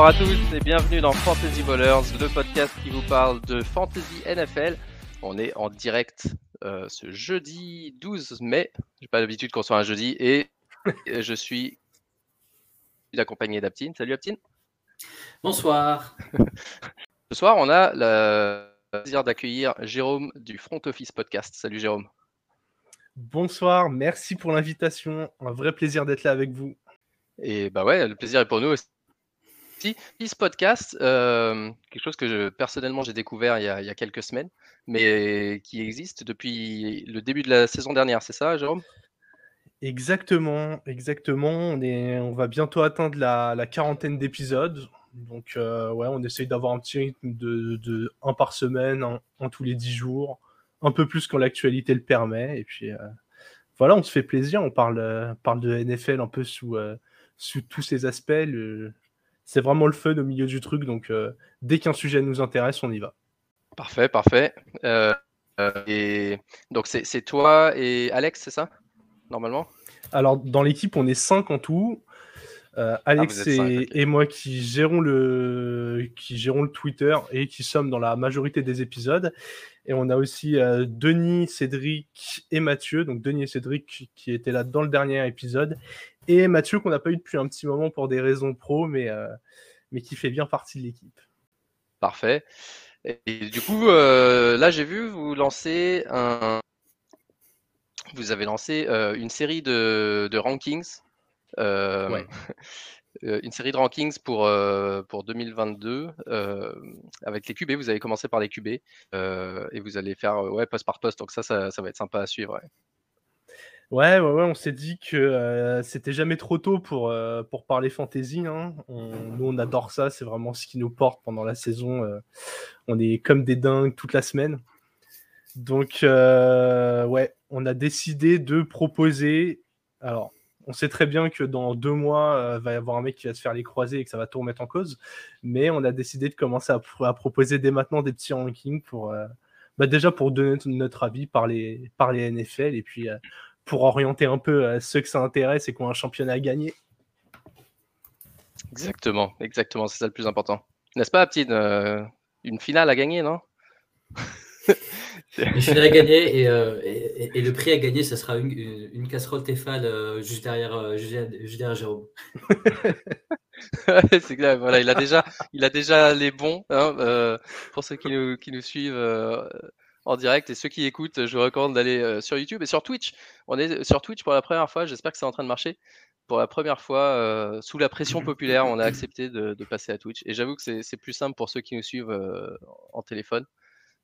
Bonsoir à tous et bienvenue dans Fantasy Ballers, le podcast qui vous parle de Fantasy NFL. On est en direct euh, ce jeudi 12 mai. J'ai pas l'habitude qu'on soit un jeudi et je suis accompagné d'Aptine. Salut Aptine. Bonsoir. Ce soir, on a le plaisir d'accueillir Jérôme du Front Office Podcast. Salut Jérôme. Bonsoir, merci pour l'invitation. Un vrai plaisir d'être là avec vous. Et bah ouais, le plaisir est pour nous aussi. Ce podcast, euh, quelque chose que je, personnellement j'ai découvert il y, a, quelques semaines, mais qui existe depuis le début de la saison dernière, c'est ça, Jérôme? Exactement, exactement. On, est, on va bientôt atteindre la, quarantaine d'épisodes. Donc, euh, ouais, on essaye d'avoir un petit rythme de, un par semaine, un, tous les dix jours, un peu plus quand l'actualité le permet. Et puis, euh, voilà, on se fait plaisir. On parle, parle de NFL un peu sous, sous tous ses aspects. C'est vraiment le fun au milieu du truc. Donc, dès qu'un sujet nous intéresse, on y va. Parfait, parfait. et donc, c'est toi et Alex, c'est ça Normalement? Alors, dans l'équipe, on est cinq en tout. Euh, ah, Alex et, moi qui gérons, le, qui gérons le Twitter et qui sommes dans la majorité des épisodes. Et on a aussi euh, Denis, Cédric et Mathieu. Donc Denis et Cédric qui étaient là dans le dernier épisode. Et Mathieu qu'on n'a pas eu depuis un petit moment pour des raisons pro, mais, euh, mais qui fait bien partie de l'équipe. Parfait. Et du coup, là j'ai vu vous lancer un... Vous avez lancé une série de, de rankings euh, euh, une série de rankings pour, euh, pour 2022 avec les QB. Vous avez commencé par les QB et vous allez faire ouais, poste par poste. Donc ça, ça, va être sympa à suivre. Ouais. Ouais, ouais, on s'est dit que c'était jamais trop tôt pour, pour parler fantasy. Hein. nous, on adore ça, c'est vraiment ce qui nous porte pendant la saison. on est comme des dingues toute la semaine. Donc, ouais, on a décidé de proposer. Alors, on sait très bien que dans deux mois, il euh, va y avoir un mec qui va se faire les croiser et que ça va tout remettre en cause. Mais on a décidé de commencer à, proposer dès maintenant des petits rankings pour euh, bah, déjà pour donner notre avis par les, par les NFL et puis euh, pour orienter un peu ceux que ça intéresse et qui ont un championnat à gagner. Exactement, exactement, c'est ça le plus important. N'est-ce pas, petite une finale à gagner, non? Je suis à gagner euh, et, et, le prix à gagner, ce sera une, casserole Tefal euh, juste, derrière, euh, juste, derrière, Jérôme. c'est clair, voilà, il a déjà, il a déjà les bons hein, pour ceux qui nous, qui nous suivent en direct et ceux qui écoutent. Je vous recommande d'aller sur YouTube et sur Twitch. On est sur Twitch pour la première fois. J'espère que c'est en train de marcher. Pour la première fois, sous la pression populaire, on a accepté de, de passer à Twitch. Et j'avoue que c'est plus simple pour ceux qui nous suivent en téléphone.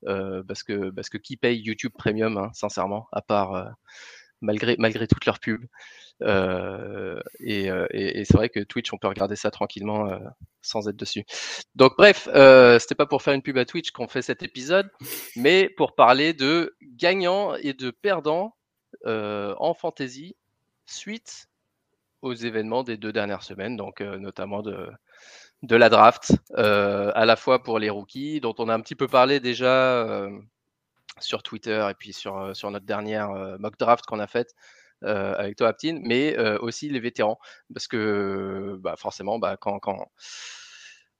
Euh, parce, que, parce que qui paye YouTube Premium, hein, sincèrement, à part euh, malgré, malgré toutes leurs pubs. Euh, et, c'est vrai que Twitch, on peut regarder ça tranquillement sans être dessus. Donc bref, c'était pas pour faire une pub à Twitch qu'on fait cet épisode, mais pour parler de gagnants et de perdants en fantasy suite aux événements des deux dernières semaines, donc notamment de, la draft, euh, à la fois pour les rookies, dont on a un petit peu parlé déjà euh, sur Twitter et puis sur, euh, sur notre dernière mock draft qu'on a faite avec toi, Aptine, mais aussi les vétérans, parce que bah, forcément, bah, quand, quand,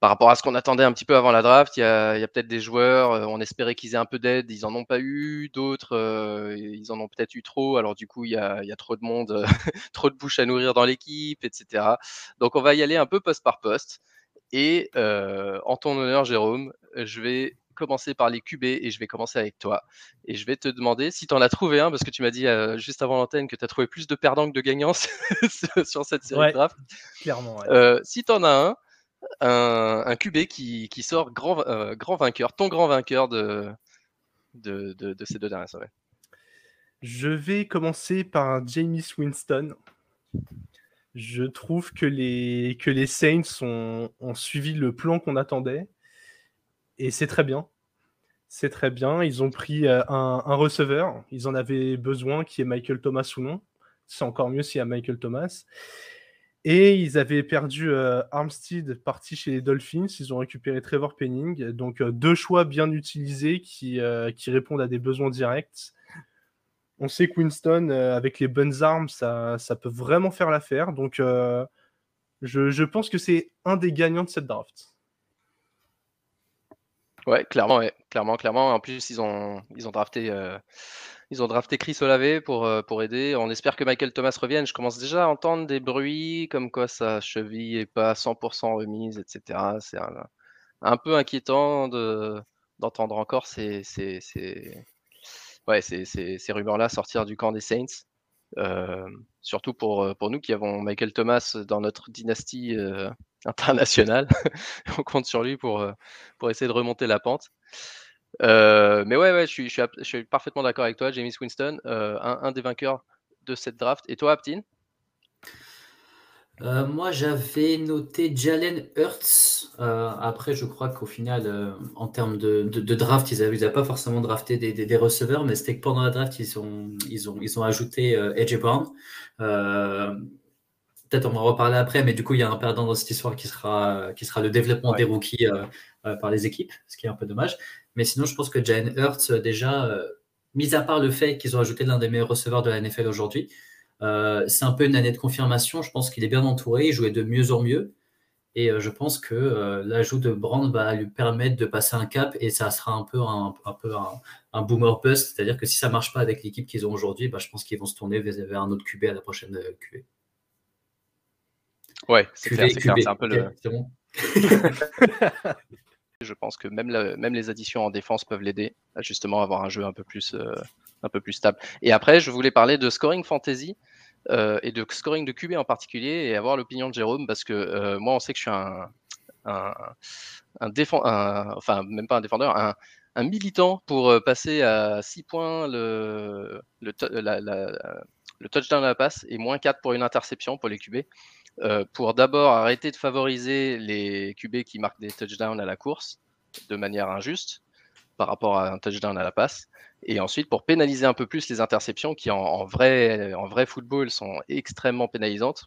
par rapport à ce qu'on attendait un petit peu avant la draft, il y a, peut-être des joueurs, on espérait qu'ils aient un peu d'aide, ils en ont pas eu, d'autres, ils en ont peut-être eu trop, alors du coup, il y a, il y a trop de monde, trop de bouches à nourrir dans l'équipe, etc. Donc, on va y aller un peu poste par poste. Et en ton honneur, Jérôme, je vais commencer par les QB et je vais commencer avec toi. Et je vais te demander si tu en as trouvé un, parce que tu m'as dit juste avant l'antenne que tu as trouvé plus de perdants que de gagnants sur cette série de draft. Clairement. si tu en as un, un, QB qui, sort grand, grand vainqueur, ton grand vainqueur de, de, de, ces deux dernières semaines. Je vais commencer par Jamie Winston je trouve que les, que les Saints ont, suivi le plan qu'on attendait. Et c'est très bien. C'est très bien. Ils ont pris euh, un, receveur. Ils en avaient besoin, qui est Michael Thomas ou non. C'est encore mieux s'il y a Michael Thomas. Et ils avaient perdu euh, Armstead, parti chez les Dolphins. Ils ont récupéré Trevor Penning. Donc, euh, deux choix bien utilisés qui, répondent à des besoins directs on sait que Winston, avec les bonnes armes, ça, peut vraiment faire l'affaire. Donc, je pense que c'est un des gagnants de cette draft. Ouais, clairement, clairement, clairement. En plus, ils ont, ils ont drafté, euh, ils ont drafté Chris Olave pour, euh, pour aider. On espère que Michael Thomas revienne. Je commence déjà à entendre des bruits comme quoi sa cheville est pas 100% remise, etc. C'est un, un peu inquiétant de, d'entendre encore ces, ces, ces, ouais, ces, ces rumeurs-là sortir du camp des Saints. Euh, surtout pour, pour nous qui avons Michael Thomas dans notre dynastie internationale. On compte sur lui pour, euh, pour essayer de remonter la pente. Euh, mais ouais, ouais je, suis, je, suis, parfaitement d'accord avec toi, James Winston, euh, un, des vainqueurs de cette draft. Et toi, Aptin moi, j'avais noté Jalen Hurts. Après, je crois qu'au final, en termes de, draft, ils n'avaient pas forcément drafté des, receveurs, mais c'était que pendant la draft, ils ont, ils ont, ils ont ajouté AJ Brown. Peut-être on va en reparler après, mais du coup, il y a un perdant dans cette histoire qui sera, qui sera le développement ouais. des rookies par les équipes, ce qui est un peu dommage. Mais sinon, je pense que Jalen Hurts, déjà, mis à part le fait qu'ils ont ajouté l'un des meilleurs receveurs de la NFL aujourd'hui, euh, c'est un peu une année de confirmation. Je pense qu'il est bien entouré, il jouait de mieux en mieux. Et euh, je pense que euh, l'ajout de Brand va lui permettre de passer un cap et ça sera un peu un, un peu un, un, boomer bust. C'est-à-dire que si ça marche pas avec l'équipe qu'ils ont aujourd'hui, bah, je pense qu'ils vont se tourner vers, vers, un autre QB à la prochaine QB. Ouais, c'est clair, c'est clair. C'est un peu le. Je pense que même, la, même les additions en défense peuvent l'aider à justement avoir un jeu un peu plus euh, un peu plus stable. Et après, je voulais parler de scoring fantasy euh, et de scoring de QB en particulier et avoir l'opinion de Jérôme parce que euh, moi, on sait que je suis un, un, un défenseur, enfin, même pas un défendeur, un, un, militant pour passer à 6 points le, le, la, la, le touchdown à la passe et moins 4 pour une interception pour les QB. Euh, pour d'abord arrêter de favoriser les QB qui marquent des touchdowns à la course de manière injuste par rapport à un touchdown à la passe. Et ensuite, pour pénaliser un peu plus les interceptions qui, en, vrai, en vrai football, sont extrêmement pénalisantes.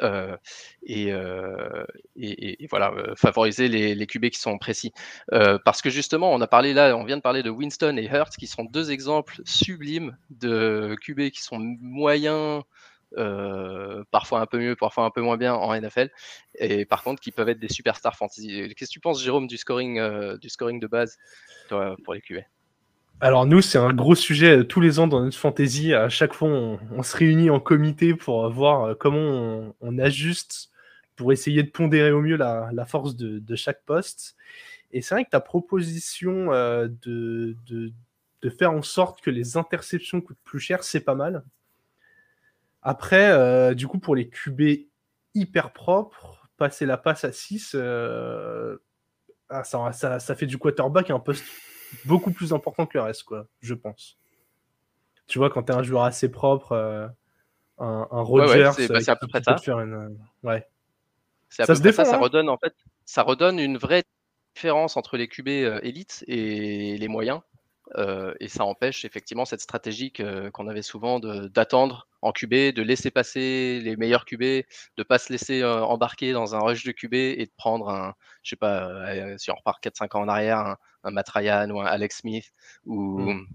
Euh, et, euh, et, voilà, favoriser les, les QB qui sont précis. Parce que justement, on a parlé là, on vient de parler de Winston et Hurt, qui sont deux exemples sublimes de QB qui sont moyens, euh, parfois un peu mieux, parfois un peu moins bien en NFL, et par contre qui peuvent être des superstars fantasy. Qu'est-ce que tu penses, Jérôme, du scoring, euh, du scoring de base pour les QB alors nous, c'est un gros sujet tous les ans dans notre fantasy. À chaque fois, on, se réunit en comité pour voir comment on, ajuste pour essayer de pondérer au mieux la, force de, chaque poste. Et c'est vrai que ta proposition euh, de, de, faire en sorte que les interceptions coûtent plus cher, c'est pas mal. Après, euh, du coup, pour les QB hyper propres, passer la passe à 6, euh, ah, ça, ça, ça, fait du quarterback un poste beaucoup plus important que le reste, quoi, je pense. Tu vois, quand tu es un joueur assez propre, euh, un, un Rodgers, ouais, ouais, c'est à peu près ça. Faire une... ouais. À ça peu près ça. Ça hein redonne en fait, ça redonne une vraie différence entre les QB élites et les moyens. Euh, et ça empêche effectivement cette stratégie qu'on avait souvent d'attendre en QB, de laisser passer les meilleurs QB, de pas se laisser euh, embarquer dans un rush de QB et de prendre un, je sais pas, euh, si on repart 4-5 ans en arrière, un, un Matt Ryan ou un Alex Smith ou, mm.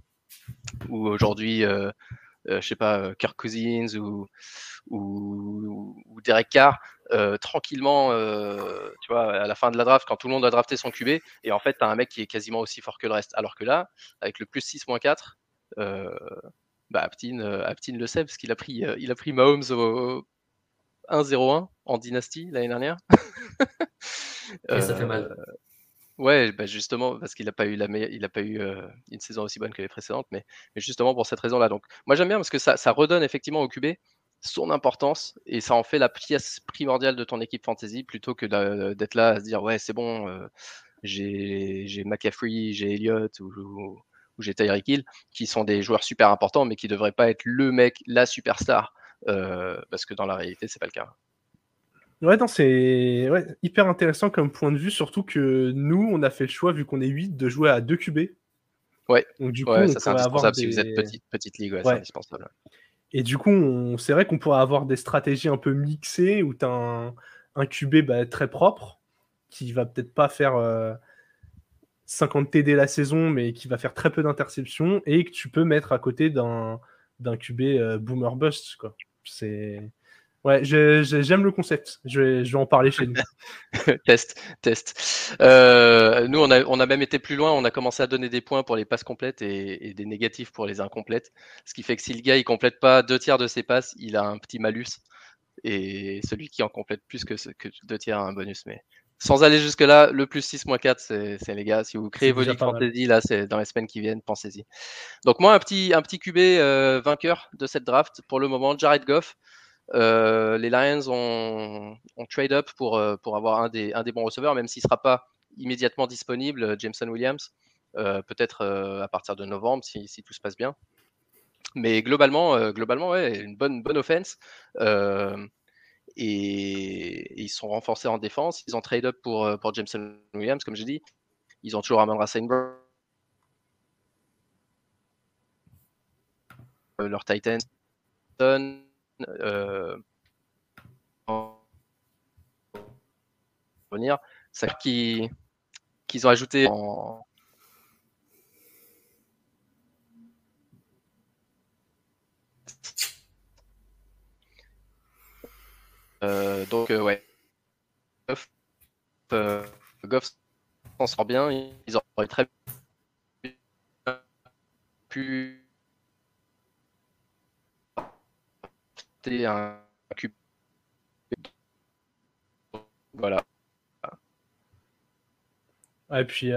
ou aujourd'hui, euh, euh, je sais pas, Kirk Cousins ou, ou, ou Derek Carr, euh, tranquillement, euh, tu vois, à la fin de la draft, quand tout le monde a drafté son QB, et en fait, tu as un mec qui est quasiment aussi fort que le reste. Alors que là, avec le plus 6 4, euh, bah, Aptin, Aptin le sait, parce qu'il a pris, il a pris Mahomes au 1-0-1 en dynastie l'année dernière. et ça fait mal. Ouais, bah justement, parce qu'il n'a pas eu, la il a pas eu euh, une saison aussi bonne que les précédentes, mais, mais justement pour cette raison-là. Donc, moi j'aime bien parce que ça, ça, redonne effectivement au QB son importance et ça en fait la pièce primordiale de ton équipe fantasy plutôt que d'être là à se dire ouais, c'est bon, euh, j'ai McCaffrey, j'ai Elliott ou, ou, ou j'ai Tyreek Hill qui sont des joueurs super importants, mais qui ne devraient pas être le mec, la superstar, euh, parce que dans la réalité, c'est pas le cas. Ouais, non, c'est ouais, hyper intéressant comme point de vue, surtout que nous, on a fait le choix, vu qu'on est 8, de jouer à 2 QB. Ouais, Donc, du coup, ouais ça c'est indispensable des... si vous êtes petite, petite ligue, ouais. c'est indispensable. Et du coup, c'est vrai qu'on pourrait avoir des stratégies un peu mixées où tu as un, un QB bah, très propre qui va peut-être pas faire euh, 50 TD la saison, mais qui va faire très peu d'interceptions et que tu peux mettre à côté d'un QB euh, boomer bust. C'est Ouais, j'aime le concept. Je vais, je vais en parler chez nous. test, test. Euh, nous, on a, on a même été plus loin. On a commencé à donner des points pour les passes complètes et, des négatifs pour les incomplètes. Ce qui fait que si le gars il complète pas deux tiers de ses passes, il a un petit malus. Et celui qui en complète plus que, que deux tiers a un bonus. Mais sans aller jusque-là, le plus 6 moins 4, c'est les gars. Si vous créez vos Fantasy, là, c'est dans les semaines qui viennent, pensez-y. Donc, moi, un petit, un petit QB euh, vainqueur de cette draft pour le moment, Jared Goff. Euh, les Lions ont, trade up pour, euh, pour avoir un des, un des bons receveurs, même s'il ne sera pas immédiatement disponible, Jameson Williams, peut-être à partir de novembre si, si, tout se passe bien. Mais globalement, globalement ouais, une bonne, bonne offense et, ils sont renforcés en défense. Ils ont trade up pour, euh, pour Jameson Williams, comme j'ai dit. Ils ont toujours Sainberg. Euh, leur Titan. Euh, venir. Ça qui qu'ils ont ajouté en, Euh, donc, euh, ouais. Goff, euh, Goff s'en sort bien. Ils auraient très pu un cube. Voilà. Et puis,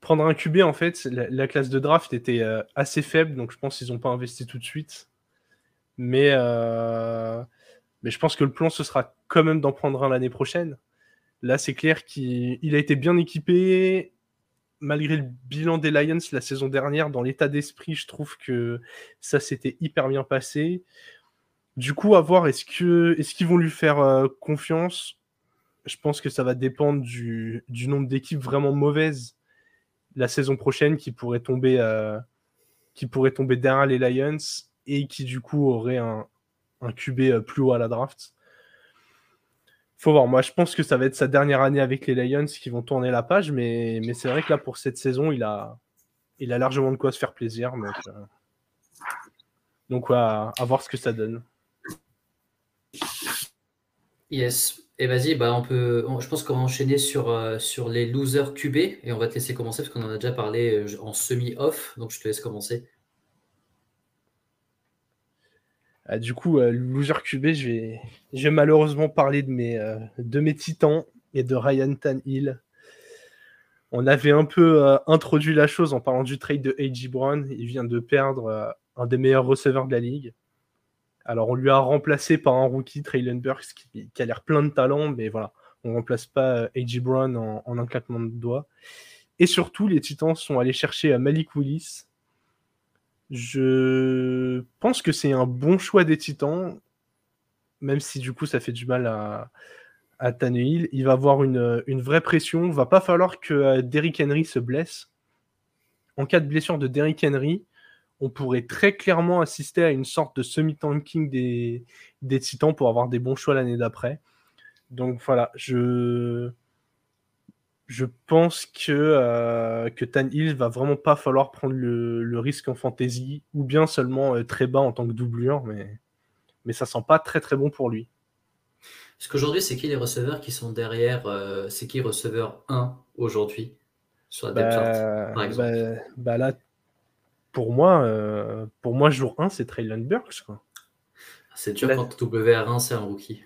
prendre un QB, en fait, la, classe de draft était assez faible, donc je pense qu'ils n'ont pas investi tout de suite. Mais mais je pense que le plan, ce sera quand même d'en prendre un l'année prochaine. Là, c'est clair qu'il a été bien équipé. Malgré le bilan des Lions la saison dernière, dans l'état d'esprit, je trouve que ça s'était hyper bien passé. Du coup, à voir, est-ce qu'ils est vont lui faire euh, confiance? Je pense que ça va dépendre du, nombre d'équipes vraiment mauvaises la saison prochaine qui pourraient tomber, euh, tomber derrière les Lions et qui du coup auraient un, un QB euh, plus haut à la draft. Faut voir. Moi, je pense que ça va être sa dernière année avec les Lions qui vont tourner la page, mais, mais c'est vrai que là, pour cette saison, il a, il a largement de quoi se faire plaisir. Donc, euh, à, voir ce que ça donne. Yes. Et vas-y, bah on peut, je pense qu'on va enchaîner sur, euh, sur les losers QB et on va te laisser commencer parce qu'on en a déjà parlé en semi-off. Donc, je te laisse commencer. Ah, du coup, euh, loser QB, je vais, malheureusement parler de mes, euh, de mes titans et de Ryan Tanhill. On avait un peu euh, introduit la chose en parlant du trade de A.J. Brown. Il vient de perdre un des meilleurs receveurs de la ligue. Alors, on lui a remplacé par un rookie, Traylon Burks, qui, a l'air plein de talent, mais voilà, on ne remplace pas A.J. Brown en, en, un claquement de doigts. Et surtout, les Titans sont allés chercher Malik Willis, je pense que c'est un bon choix des Titans, même si du coup ça fait du mal à, à Tannehill. Il va avoir une, vraie pression. Il va pas falloir que euh, Derrick Henry se blesse. En cas de blessure de Derrick Henry, on pourrait très clairement assister à une sorte de semi-tanking des, des Titans pour avoir des bons choix l'année d'après. Donc voilà, je je pense que, euh, que Tan Hill va vraiment pas falloir prendre le, risque en fantasy, ou bien seulement euh, très bas en tant que doublure, mais, mais ça sent pas très très bon pour lui. Parce qu'aujourd'hui, c'est qui les receveurs qui sont derrière euh, C'est qui receveur 1 aujourd'hui sur la depth bah, par exemple? bah, bah là, pour moi, euh, pour moi, jour 1, c'est Traylon Burks. C'est dur quand WR1, c'est un rookie.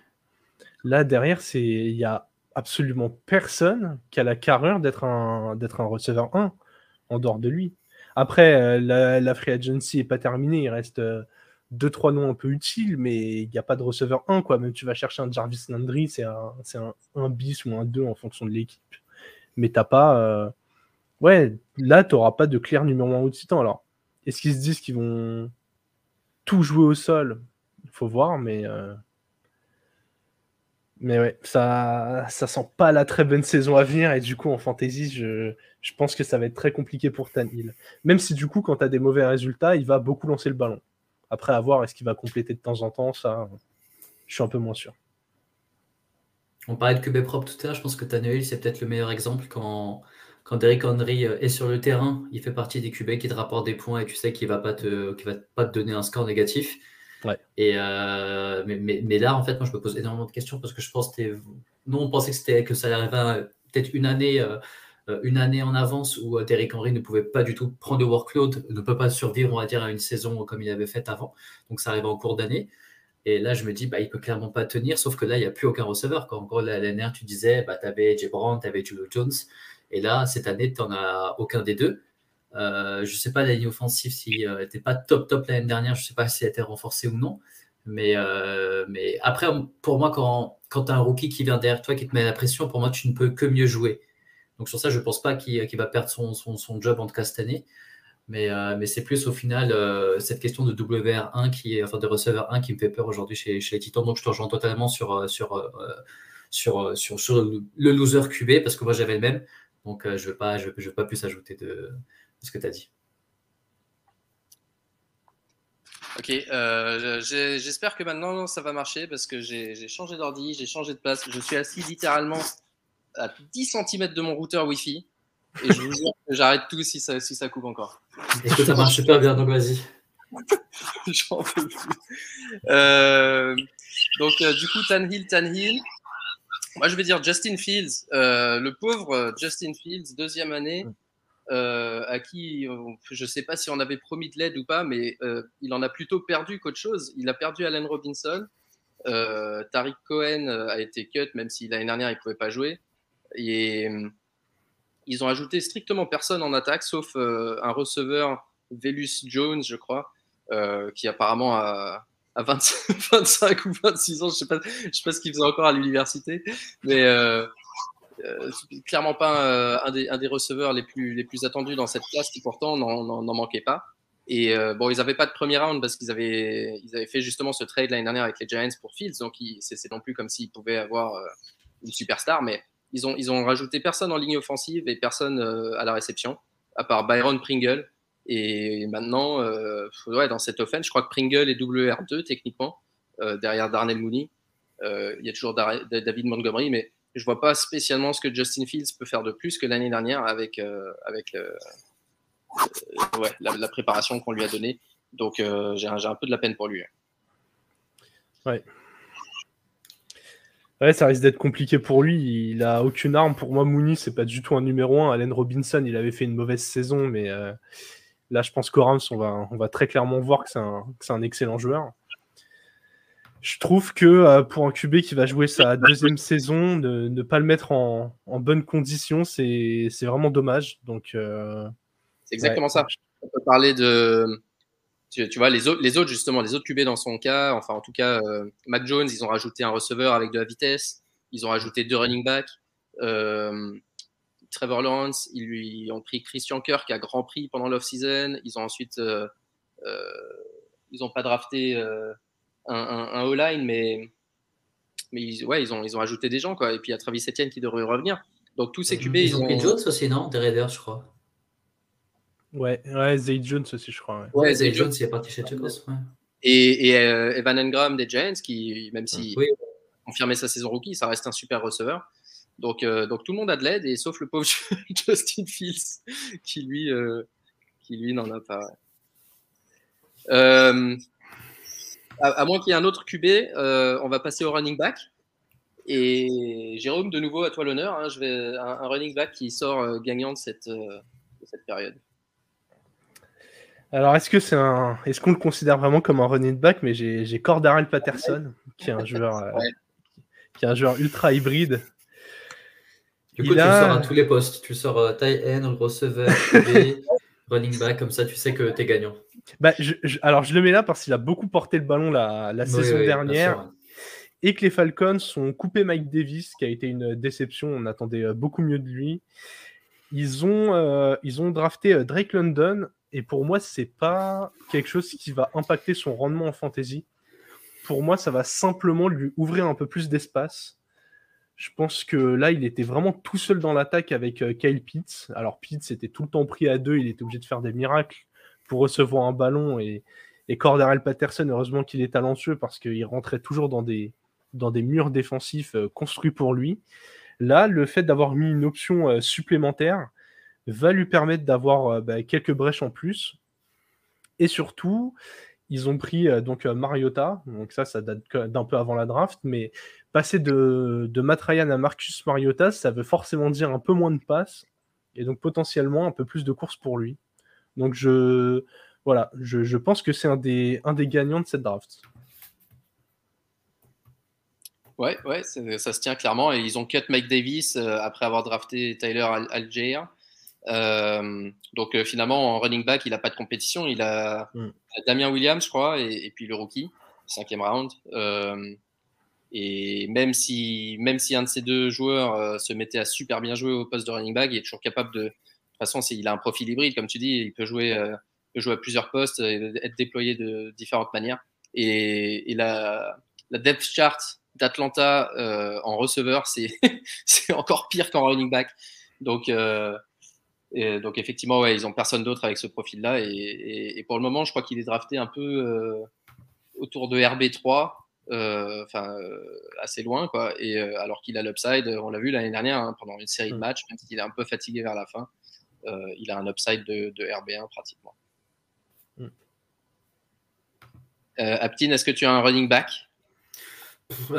Là, derrière, c'est il y a absolument personne qui a la carrure d'être un, d'être un receveur 1 en dehors de lui. Après, euh, la, free agency n'est pas terminée, il reste 2 euh, deux, trois noms un peu utiles, mais il n'y a pas de receveur 1, quoi. Même tu vas chercher un Jarvis Landry, c'est un, c'est un, bis ou un 2 en fonction de l'équipe. Mais t'as pas. Euh, ouais, là, tu n'auras pas de clair numéro 1 au titan. Alors, est-ce qu'ils se disent qu'ils vont tout jouer au sol? Il faut voir, mais. Mais ouais, ça, ça sent pas la très bonne saison à venir. Et du coup, en fantasy, je, pense que ça va être très compliqué pour Tanhill. Même si du coup, quand tu as des mauvais résultats, il va beaucoup lancer le ballon. Après, à voir, est-ce qu'il va compléter de temps en temps Ça, je suis un peu moins sûr. On parlait de QB propre tout à l'heure. Je pense que Tannehill, c'est peut-être le meilleur exemple quand, quand Derrick Henry euh, est sur le terrain. Il fait partie des QB qui te rapportent des points et tu sais qu'il ne va, pas va pas te donner un score négatif. Et, euh, mais, mais, là, en fait, moi, je me pose énormément de questions parce que je pense que nous, on pensait que, que ça arriverait peut-être une année, euh, une année en avance où Derrick Henry ne pouvait pas du tout prendre le workload, ne peut pas survivre, on va dire, à une saison comme il avait fait avant. Donc, ça arrive en cours d'année. Et là, je me dis, bah, il peut clairement pas tenir, sauf que là, il n'y a plus aucun receveur. Quand, en gros, l'année dernière, tu disais, bah, tu avais Jay Brown, tu avais Julio Jones. Et là, cette année, tu n'en as aucun des deux. Euh, je ne sais pas la ligne offensive si n'était euh, pas top top l'année dernière, je ne sais pas si elle été renforcée ou non. Mais, euh, après, pour moi, quand, tu as un rookie qui vient derrière toi, qui te met la pression, pour moi, tu ne peux que mieux jouer. Donc sur ça, je ne pense pas qu'il va perdre son, job en tout cas cette année. Mais, mais c'est plus au final cette question de WR1 qui est, enfin de receveur 1 qui me fait peur aujourd'hui chez, les Titans. Donc je te rejoins totalement sur, le loser QB parce que moi j'avais le même. Donc je ne veux pas plus ajouter de, ce que tu as dit. Ok, euh, j'espère que maintenant ça va marcher parce que j'ai changé d'ordi, j'ai changé de place. Je suis assis littéralement à 10 cm de mon routeur Wi-Fi et je vous jure que j'arrête tout si ça, si ça coupe encore. Écoute, ça marche super bien, donc vas-y. J'en peux plus. Euh, donc, euh, du coup, Tanhill, Tanhill. Moi, je vais dire Justin Fields. le pauvre Justin Fields, deuxième année. Euh, à qui je ne sais pas si on avait promis de l'aide ou pas, mais euh, il en a plutôt perdu qu'autre chose. Il a perdu Allen Robinson. Euh, Tariq Cohen a été cut, même si l'année dernière il ne pouvait pas jouer. Et ils ont ajouté strictement personne en attaque, sauf un receveur, Velus Jones, je crois, qui apparemment a, 25, ou 26 ans. Je ne sais, sais pas ce qu'il faisait encore à l'université. Mais euh, clairement pas euh, un, des, receveurs les plus, attendus dans cette classe qui pourtant n'en manquait pas. Et euh, bon, ils n'avaient pas de premier round parce qu'ils avaient, ils avaient fait justement ce trade l'année dernière avec les Giants pour Fields, donc c'est non plus comme s'ils pouvaient avoir une superstar, mais ils ont, ils ont rajouté personne en ligne offensive et personne à la réception, à part Byron Pringle. Et maintenant, ouais, dans cette offense, je crois que Pringle est WR2 techniquement, derrière Darnell Mooney. il y a toujours David Montgomery, mais je vois pas spécialement ce que Justin Fields peut faire de plus que l'année dernière avec, euh, euh, la, préparation qu'on lui a donnée. Donc euh, j'ai un, peu de la peine pour lui. Ouais. Ouais, ça risque d'être compliqué pour lui. Il a aucune arme. Pour moi, Mooney, c'est pas du tout un numéro 1. Allen Robinson, il avait fait une mauvaise saison, mais là, je pense qu'au Rams, on va, on va très clairement voir que c'est un, excellent joueur. Je trouve que euh, pour un QB qui va jouer sa deuxième saison, ne, pas le mettre en, bonne condition, c'est vraiment dommage. Donc, euh, c'est exactement ça. On peut parler de, tu, vois, les autres, les autres justement, les autres QB dans son cas, enfin en tout cas, euh, Mac Jones, ils ont rajouté un receveur avec de la vitesse, ils ont rajouté deux running backs. Trevor Lawrence, ils lui ont pris Christian Kirk à grand prix pendant l'off-season. Ils ont ensuite, ils n'ont pas drafté un, un, line mais, mais ils, ouais, ils, ont, ils ont ajouté des gens. Quoi. Et puis il y a Travis Etienne qui devrait revenir. Donc tous ces QB. Ils, ont pris Jones aussi, non? Des Raiders, je crois. Ouais, ouais Zay Jones aussi, je crois. Ouais, Zay Jones, il est parti chez. Ouais. Et, et euh, Evan Engram des Giants, qui, même si oui. confirmé sa saison rookie, ça reste un super receveur. Donc, euh, donc tout le monde a de l'aide, et sauf le pauvre Justin Fields, qui lui, euh, qui lui n'en a pas. Euh, à, moins qu'il y ait un autre QB, euh, on va passer au running back. Et Jérôme, de nouveau, à toi l'honneur. Hein, je vais un, running back qui sort euh, gagnant de cette, euh, cette période. Alors, est-ce que c'est un, est-ce qu'on le considère vraiment comme un running back Mais j'ai Cordarel Patterson, qui est un joueur, qui est un joueur ultra hybride. Du coup, tu le sors à tous les postes. Tu le sors tight end, receveur, QB, running back, comme ça, tu sais que tu es gagnant. Bah, alors, je le mets là parce qu'il a beaucoup porté le ballon la, saison dernière. Et que les Falcons ont coupé Mike Davis, qui a été une déception. On attendait euh, beaucoup mieux de lui. Ils ont, euh, ils ont drafté euh, Drake London. Et pour moi, c'est pas quelque chose qui va impacter son rendement en fantasy. Pour moi, ça va simplement lui ouvrir un peu plus d'espace. Je pense que là, il était vraiment tout seul dans l'attaque avec Kyle Pitts. Alors, Pitts était tout le temps pris à deux, il était obligé de faire des miracles pour recevoir un ballon. Et, et Cordarel Patterson, heureusement qu'il est talentueux parce qu'il rentrait toujours dans des, murs défensifs euh, construits pour lui. Là, le fait d'avoir mis une option euh, supplémentaire va lui permettre d'avoir euh, bah, quelques brèches en plus. Et surtout, ils ont pris donc Mariota, donc ça, ça date d'un peu avant la draft, mais passer de, de Matt Ryan à Marcus Mariota, ça veut forcément dire un peu moins de passes et donc potentiellement un peu plus de courses pour lui. Donc je, voilà, je, pense que c'est un des, un des gagnants de cette draft. Ouais, ouais, ça se tient clairement. Et ils ont cut Mike Davis euh, après avoir drafté Tyler Algier. Euh, donc euh, finalement, en running back, il n'a pas de compétition. Il a, mm. Damien Williams, je crois, et, puis le rookie, cinquième round. et même si, même si un de ces deux joueurs se mettait à super bien jouer au poste de running back, il est toujours capable de. De toute façon, il a un profil hybride, comme tu dis, il peut jouer jouer à plusieurs postes et être déployé de différentes manières. Et, la, la, depth chart d'Atlanta euh, en receveur, c'est encore pire qu'en running back. Donc, euh, donc effectivement, ouais, ils ont personne d'autre avec ce profil-là. Et, et, pour le moment, je crois qu'il est drafté un peu euh, autour de RB3, enfin assez loin, quoi. Et alors qu'il a l'upside, on l'a vu l'année dernière hein, pendant une série de mm. matchs, même s'il est un peu fatigué vers la fin, il a un upside de, de RB1 pratiquement. Euh, Aptine, est-ce que tu as un running back?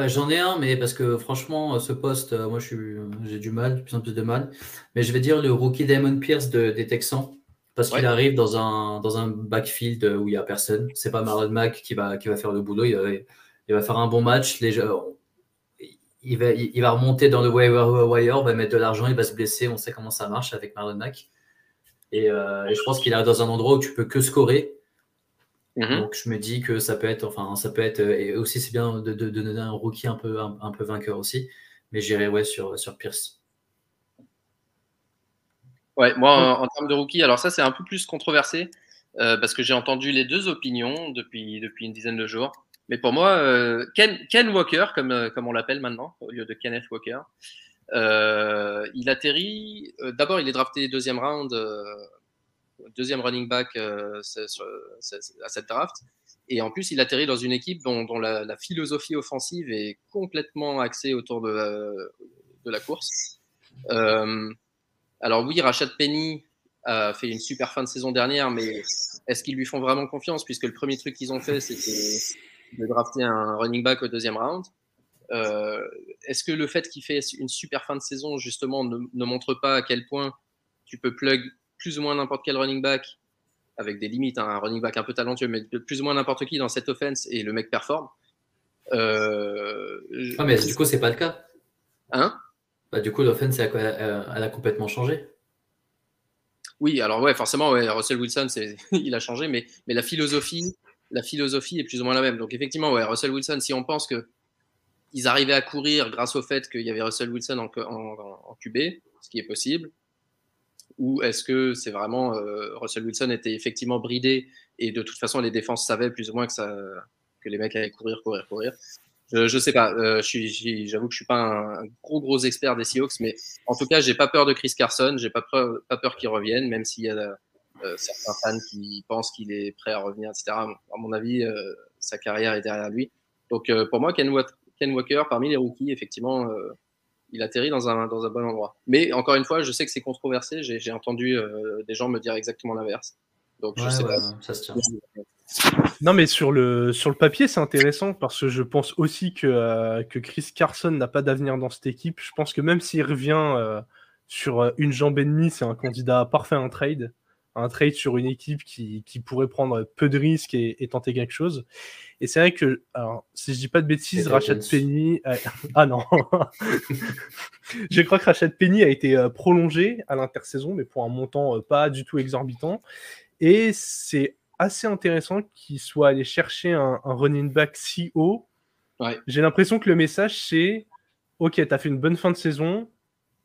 J'en ai un, mais parce que franchement, ce poste, euh, moi, j'ai du mal, de plus en plus de mal. Mais je vais dire le rookie Damon Pierce des Texans, parce qu'il arrive dans un, dans un backfield où il n'y a personne. C'est pas Marlon Mack qui va, qui va faire le boulot. Il va, il va faire un bon match. Les, il, va, il va remonter dans le wire, wire, va mettre de l'argent, il va se blesser. On sait comment ça marche avec Marlon Mack. Et, euh, et je pense qu'il est dans un endroit où tu peux que scorer. Mhm. Donc je me dis que ça peut être, enfin ça peut être, et aussi c'est bien de, donner un rookie un peu, un, peu vainqueur aussi, mais j'irai ouais sur, sur Pierce. Ouais, moi en, termes de rookie, alors ça c'est un peu plus controversé euh, parce que j'ai entendu les deux opinions depuis, depuis une dizaine de jours. Mais pour moi, euh, Ken, Walker, comme, euh, comme on l'appelle maintenant, au lieu de Kenneth Walker, il atterrit. D'abord, il est drafté deuxième round deuxième running back euh, à cette draft. Et en plus, il atterrit dans une équipe dont, la, philosophie offensive est complètement axée autour de, la course. Euh, alors oui, Rachad Penny a fait une super fin de saison dernière, mais est-ce qu'ils lui font vraiment confiance? Puisque le premier truc qu'ils ont fait, c'était de drafter un running back au deuxième round. Euh, est-ce que le fait qu'il fait une super fin de saison, justement, ne, montre pas à quel point tu peux plug plus ou moins n'importe quel running back, avec des limites, hein, un running back un peu talentueux, mais plus ou moins n'importe qui dans cette offense et le mec performe. Euh, ah, mais du coup, c'est pas le cas. Hein? Bah, Du coup, l'offense, elle, a complètement changé. Oui, alors ouais, forcément, ouais, Russell Wilson, il a changé, mais, mais la philosophie, la philosophie est plus ou moins la même. Donc effectivement, ouais, Russell Wilson, si on pense que ils arrivaient à courir grâce au fait qu'il y avait Russell Wilson en, en, QB, ce qui est possible, ou est-ce que c'est vraiment euh, Russell Wilson était effectivement bridé et de toute façon les défenses savaient plus ou moins que, ça, que les mecs allaient courir, courir, courir? Je ne sais pas. Euh, J'avoue que je suis pas un, gros gros expert des Seahawks, mais en tout cas j'ai pas peur de Chris Carson, j'ai pas peur, pas peur qu'il revienne, même s'il y a euh, certains fans qui pensent qu'il est prêt à revenir, etc. À mon avis, sa carrière est derrière lui. Donc pour moi, Ken, Ken Walker, parmi les rookies, effectivement, il atterrit dans un, dans un bon endroit. Mais encore une fois, je sais que c'est controversé. J'ai entendu euh, des gens me dire exactement l'inverse. Donc je sais pas. Ça se tient. Non, mais sur le, sur le papier, c'est intéressant parce que je pense aussi que, euh, que Chris Carson n'a pas d'avenir dans cette équipe. Je pense que même s'il revient euh, sur une jambe et demie, c'est un candidat parfait à un trade un trade sur une équipe qui, qui, pourrait prendre peu de risques et, tenter quelque chose. Et c'est vrai que, alors, si je dis pas de bêtises, Rachad Penny. ah non Je crois que Rachad Penny a été euh, prolongé à l'intersaison, mais pour un montant euh, pas du tout exorbitant. Et c'est assez intéressant qu'il soit allé chercher un, running back si haut. J'ai l'impression que le message, c'est Ok, tu as fait une bonne fin de saison,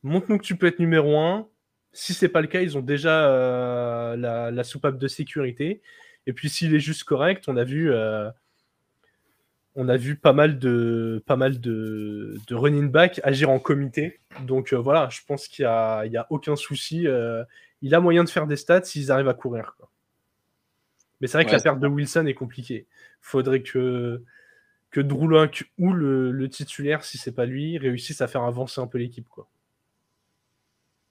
montre-nous que tu peux être numéro 1, si c'est pas le cas, ils ont déjà euh, la, soupape de sécurité. Et puis s'il est juste correct, on a vu, euh, on a vu pas mal de, pas mal de, running back agir en comité. Donc euh, voilà, je pense qu'il n'y a, a, aucun souci. il a moyen de faire des stats s'ils arrivent à courir. Mais c'est vrai que la perte de Wilson est compliquée. Faudrait que que Drew ou le, le titulaire, si c'est pas lui, réussisse à faire avancer un peu l'équipe. quoi.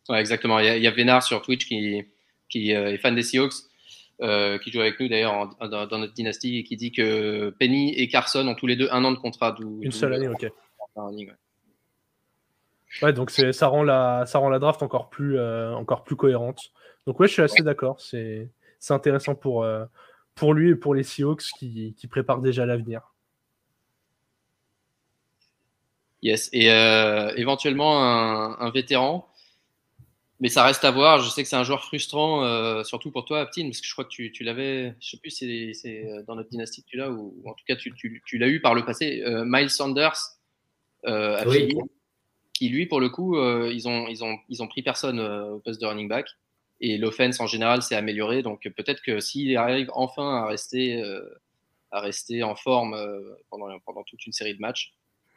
Ouais, exactement. Il y, a, Vénard sur Twitch qui, qui euh, est fan des Seahawks. qui joue avec nous d'ailleurs dans, notre dynastie et qui dit que Penny et Carson ont tous les deux un an de contrat. Une seule année, ok. Ouais, donc ça rend la ça rend la draft encore plus encore plus cohérente. Donc ouais, je suis assez d'accord. C'est intéressant pour pour lui et pour les Seahawks qui, qui préparent déjà l'avenir. Yes, et euh, éventuellement un, vétéran, mais ça reste à voir. Je sais que c'est un joueur frustrant, euh, surtout pour toi, Aptine, parce que je crois que tu, tu l'avais, je sais plus si c'est euh, dans notre dynastie que tu l'as, ou, en tout cas tu, tu, tu l'as eu par le passé. Miles Sanders, qui lui, pour le coup, ils, ont, ils, ont, ils ont pris personne au poste de running back. Et l'offense en général s'est améliorée. Donc peut-être que s'il arrive enfin à rester, à rester en forme pendant, pendant toute une série de matchs,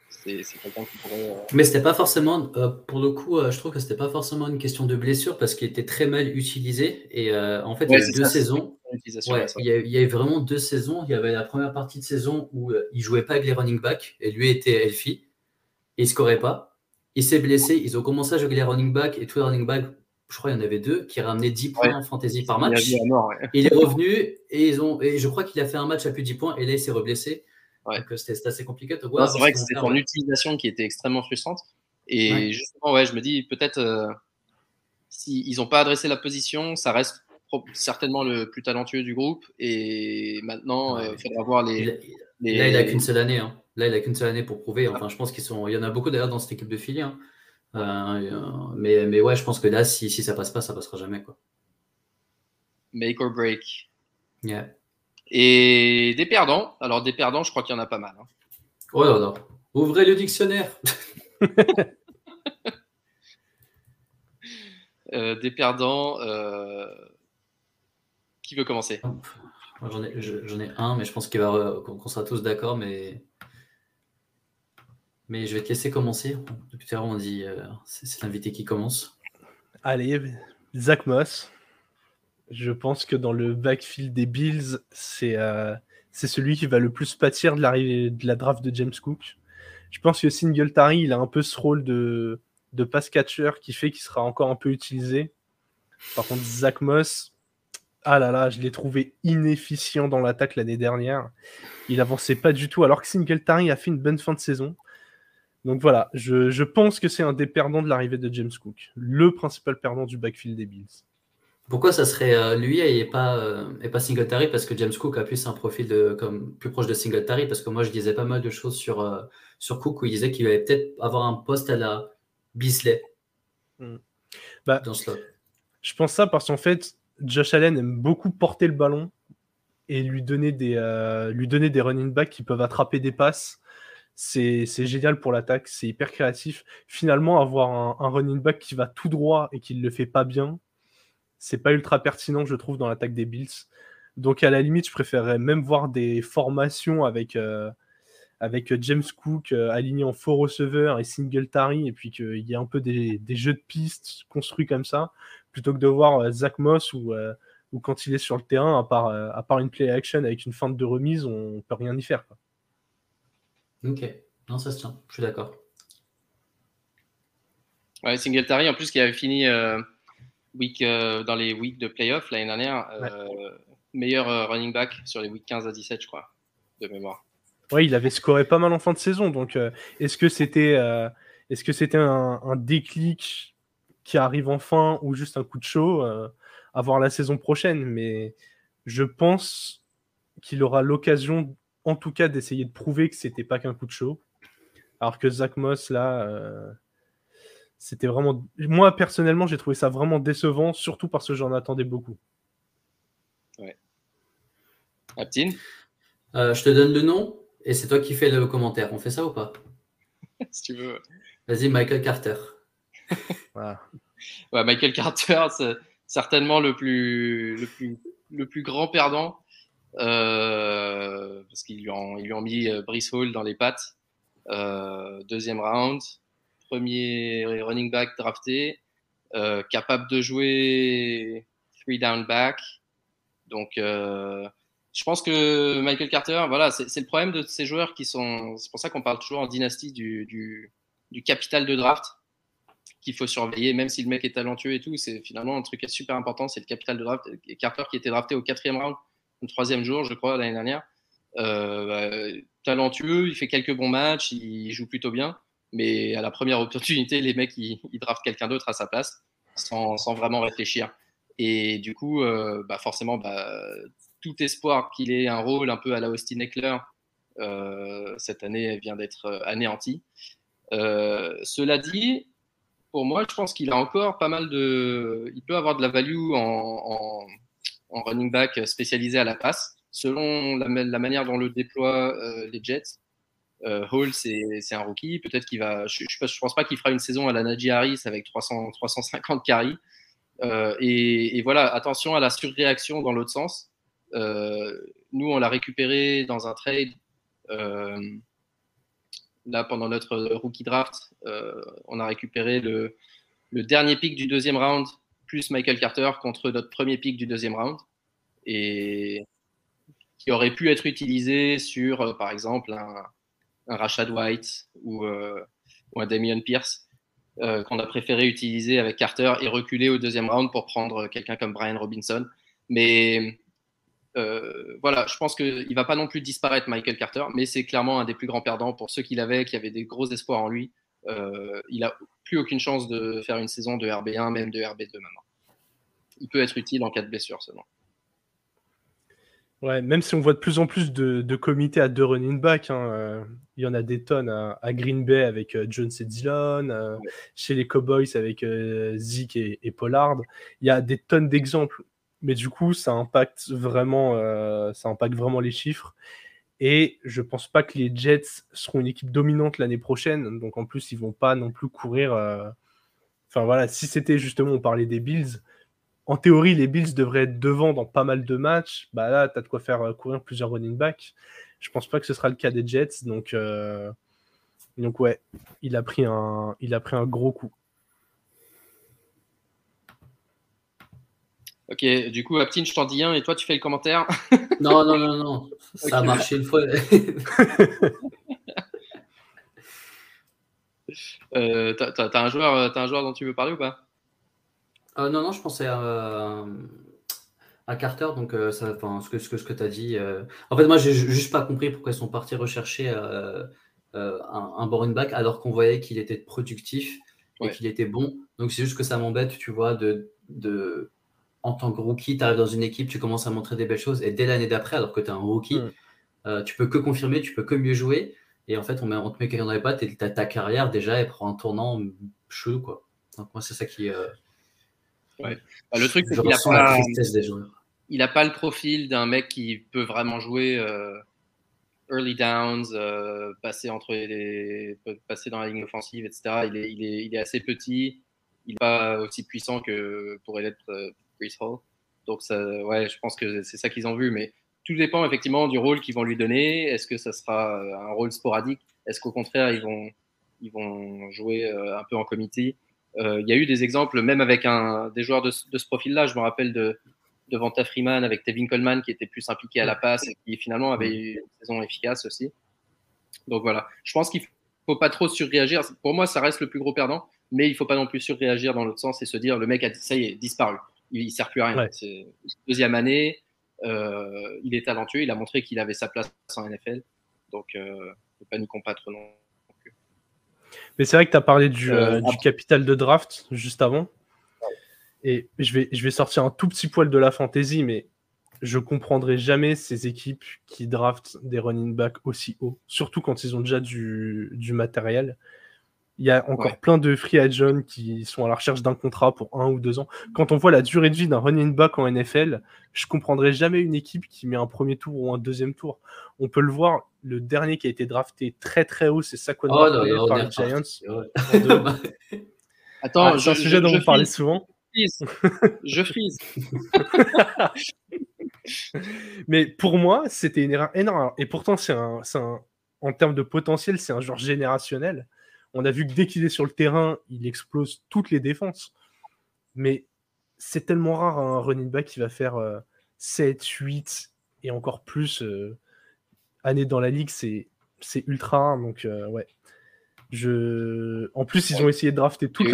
c'est quelqu'un qui pourrait. Euh, Mais c'était pas forcément, euh, pour le coup, euh, je trouve que c'était pas forcément une question de blessure parce qu'il était très mal utilisé. Et en fait, il y a deux saisons. il, y a, eu vraiment deux saisons. Il y avait la première partie de saison où il jouait pas avec les running backs et lui était healthy et il scorait pas. Il s'est blessé. Ils ont commencé à jouer avec les running backs et tous les running backs, je crois qu'il y en avait deux, qui ramenaient 10 points en fantasy par match. Il, est revenu et, ils ont, et je crois qu'il a fait un match à plus de 10 points et là il s'est reblessé. Donc c'était assez compliqué C'est vrai que c'était ton utilisation qui était extrêmement frustrante. Et justement, ouais, je me dis peut-être euh, s'ils n'ont pas adressé la position, ça reste certainement le plus talentueux du groupe. Et maintenant, euh, il faudra voir les. Là, il n'a qu'une seule année. Hein. Là, il n'a qu'une seule année pour prouver. Enfin, je pense qu'ils sont. Il y en a beaucoup d'ailleurs dans cette équipe de Philly. Hein. Euh, mais, mais ouais, je pense que là, si, si ça passe pas, ça passera jamais. Quoi. Make or break. Yeah. Et des perdants. Alors, des perdants, je crois qu'il y en a pas mal. Hein. Oh là là. Ouvrez le dictionnaire. Euh, des perdants. Euh, qui veut commencer? J'en ai, ai, un, mais je pense qu'on sera tous d'accord. Mais... mais je vais te laisser commencer. Depuis tout à l'heure, on dit euh, c'est l'invité qui commence. Allez, Zach Moss. Je pense que dans le backfield des Bills, c'est euh, celui qui va le plus pâtir de la draft de James Cook. Je pense que Singletary, il a un peu ce rôle de, de pass catcher qui fait qu'il sera encore un peu utilisé. Par contre, Zach Moss, ah là là, je l'ai trouvé inefficient dans l'attaque l'année dernière. Il avançait pas du tout, alors que Singletary a fait une bonne fin de saison. Donc voilà, je pense que c'est un des perdants de l'arrivée de James Cook, le principal perdant du backfield des Bills. Pourquoi ça serait euh, lui et pas, euh, et pas Singletary? Parce que James Cook a plus un profil de, comme, plus proche de Singletary. Parce que moi, je disais pas mal de choses sur, euh, sur Cook où il disait qu'il allait peut-être avoir un poste à la Beasley. Hmm. Bah, dans ce Je pense ça parce qu'en fait, Josh Allen aime beaucoup porter le ballon et lui donner des, lui donner des running backs qui peuvent attraper des passes. C'est génial pour l'attaque, c'est hyper créatif. Finalement, avoir un, un running back qui va tout droit et qui ne le fait pas bien, c'est pas ultra pertinent, je trouve, dans l'attaque des Bills. Donc, à la limite, je préférerais même voir des formations avec, euh, avec James Cook euh, aligné en faux receveur et Singletary, et puis qu'il y ait un peu des, jeux de pistes construits comme ça, plutôt que de voir euh, Zach Moss ou, ou quand il est sur le terrain, à part, à part une play action avec une feinte de remise, on peut rien y faire. Ok, non, ça se tient, je suis d'accord. Ouais, Singletary, en plus, qui avait fini week, euh, dans les weeks de playoff l'année dernière, euh, meilleur euh, running back sur les weeks 15 à 17, je crois, de mémoire. Oui, il avait scoré pas mal en fin de saison. Donc, est-ce que c'était est-ce que c'était un, déclic qui arrive enfin ou juste un coup de chaud à voir la saison prochaine? Mais je pense qu'il aura l'occasion, en tout cas, d'essayer de prouver que c'était pas qu'un coup de chaud. Alors que Zach Moss, là, c'était vraiment. Moi, personnellement, j'ai trouvé ça vraiment décevant, surtout parce que j'en attendais beaucoup. Ouais. Aptine euh, Je te donne le nom et c'est toi qui fais le commentaire. On fait ça ou pas? Si tu veux. Vas-y, Michael Carter. ouais, Michael Carter, c'est certainement le plus, le plus, le plus grand perdant. Euh, parce qu'ils lui, ont, lui ont mis euh, Brice Hall dans les pattes. deuxième round premier running back drafté, euh, capable de jouer three down back. Donc, euh, je pense que Michael Carter, voilà, c'est le problème de ces joueurs qui sont. C'est pour ça qu'on parle toujours en dynastie du, du, capital de draft. qu'il faut surveiller, même si le mec est talentueux et tout. C'est finalement un truc super important, c'est le capital de draft. Carter qui était drafté au quatrième round, le troisième jour, je crois, l'année dernière. Euh, bah, talentueux, il fait quelques bons matchs, il joue plutôt bien, mais à la première opportunité, les mecs, ils, draftent quelqu'un d'autre à sa place sans, sans, vraiment réfléchir. Et du coup, euh, bah forcément, bah, tout espoir qu'il ait un rôle un peu à la Austin Eckler euh, cette année vient d'être anéanti. cela dit, pour moi, je pense qu'il a encore pas mal de. Il peut avoir de la value en, running back spécialisé à la passe, selon la, manière dont le déploient euh, les Jets. Euh, Hall, c'est un rookie. Peut-être qu'il va. Je ne pense pas qu'il fera une saison à la Najee Harris avec 300, 350 carries. Euh, et, voilà, attention à la surréaction dans l'autre sens. Euh, nous, on l'a récupéré dans un trade là, pendant notre rookie draft, on a récupéré le, dernier pick du deuxième round plus Michael Carter contre notre premier pick du deuxième round. Et qui aurait pu être utilisé sur, par exemple, un, Rashad White ou, euh, un Damian Pierce, qu'on a préféré utiliser avec Carter et reculer au deuxième round pour prendre quelqu'un comme Brian Robinson. Mais euh, voilà, je pense qu'il ne va pas non plus disparaître Michael Carter, mais c'est clairement un des plus grands perdants pour ceux qu'il avait, qui avaient des gros espoirs en lui. Euh, il n'a plus aucune chance de faire une saison de RB1, même de RB2 maintenant. Il peut être utile en cas de blessure seulement. Ouais, même si on voit de plus en plus de, comités à deux running back, hein, euh, il y en a des tonnes à, Green Bay avec Jones et Dillon, chez les Cowboys avec Zeke et, et, Pollard. Il y a des tonnes d'exemples mais du coup, ça impacte vraiment, euh, ça impacte vraiment les chiffres. Et je pense pas que les Jets seront une équipe dominante l'année prochaine. Donc en plus, ils vont pas non plus courir. Euh, enfin voilà, si c'était justement, on parlait des Bills. En théorie, les Bills devraient être devant dans pas mal de matchs. Bah là, tu as de quoi faire euh, courir plusieurs running backs. Je pense pas que ce sera le cas des Jets. Donc, donc ouais, il a, pris un, il a pris un gros coup. Ok, du coup, Aptine, je t'en dis un et toi, tu fais le commentaire? non, non, non, non. Ça a marché une fois. euh, t'as, un joueur, as un joueur dont tu veux parler ou pas? Euh, Non, non, je pensais à, à Carter, donc euh, ça, ce que, ce que, ce que tu as dit. Euh. En fait, moi, j'ai juste pas compris pourquoi ils sont partis rechercher un, un back alors qu'on voyait qu'il était productif et qu'il était bon. Donc, c'est juste que ça m'embête, tu vois, de, de en tant que rookie, tu arrives dans une équipe, tu commences à montrer des belles choses, et dès l'année d'après, alors que tu es un rookie, mm. euh, tu peux que confirmer, tu peux que mieux jouer, et en fait, on, met, on te met quelqu'un dans les pattes, et ta, ta carrière, déjà, elle prend un tournant chelou, quoi. Donc, moi, c'est ça qui. Euh, ouais. Bah, le truc, c'est qu'il a pas. Il n'a pas le profil d'un mec qui peut vraiment jouer euh, early downs, passer, entre les, passer dans la ligne offensive, etc. Il est, il est, il est assez petit, il n'est pas aussi puissant que pourrait l'être donc, ça, ouais, je pense que c'est ça qu'ils ont vu. Mais tout dépend effectivement du rôle qu'ils vont lui donner. Est-ce que ça sera euh, un rôle sporadique? Est-ce qu'au contraire, ils vont, ils vont jouer euh, un peu en comité? euh, Il y a eu des exemples, même avec un, des joueurs de, ce profil-là. Je me rappelle de, de Vanta Freeman avec Tevin Coleman qui était plus impliqué à la passe et qui finalement avait eu une saison efficace aussi. Donc voilà, je pense qu'il faut pas trop surréagir. Pour moi, ça reste le plus gros perdant, mais il faut pas non plus surréagir dans l'autre sens et se dire le mec a ça y est disparu il, ne sert plus à rien. C'est deuxième année, euh, il est talentueux, il a montré qu'il avait sa place en NFL, donc euh, ne paniquons pas trop non plus. Mais c'est vrai que tu as parlé du, euh, du, capital de draft juste avant. Et je vais, je vais sortir un tout petit poil de la fantasy, mais je comprendrai jamais ces équipes qui draftent des running backs aussi haut, surtout quand ils ont déjà du, du matériel. Il y a encore plein de free agents qui sont à la recherche d'un contrat pour un ou deux ans. Quand on voit la durée de vie d'un running back en NFL, je comprendrai jamais une équipe qui met un premier tour ou un deuxième tour. On peut le voir, le dernier qui a été drafté très très haut, c'est Saquon oh, par les Giants. Attends, ah, c'est un sujet dont on parlait souvent. Je frise. Mais pour moi, c'était une erreur énorme. Et pourtant, c'est un, un, en termes de potentiel, c'est un joueur générationnel. On a vu que dès qu'il est sur le terrain, il explose toutes les défenses. Mais c'est tellement rare un running back qui va faire 7, euh, 8 et encore plus euh, années dans la ligue. C'est, ultra. Donc, euh, ouais. Je... En plus, ils ont essayé de drafter toute.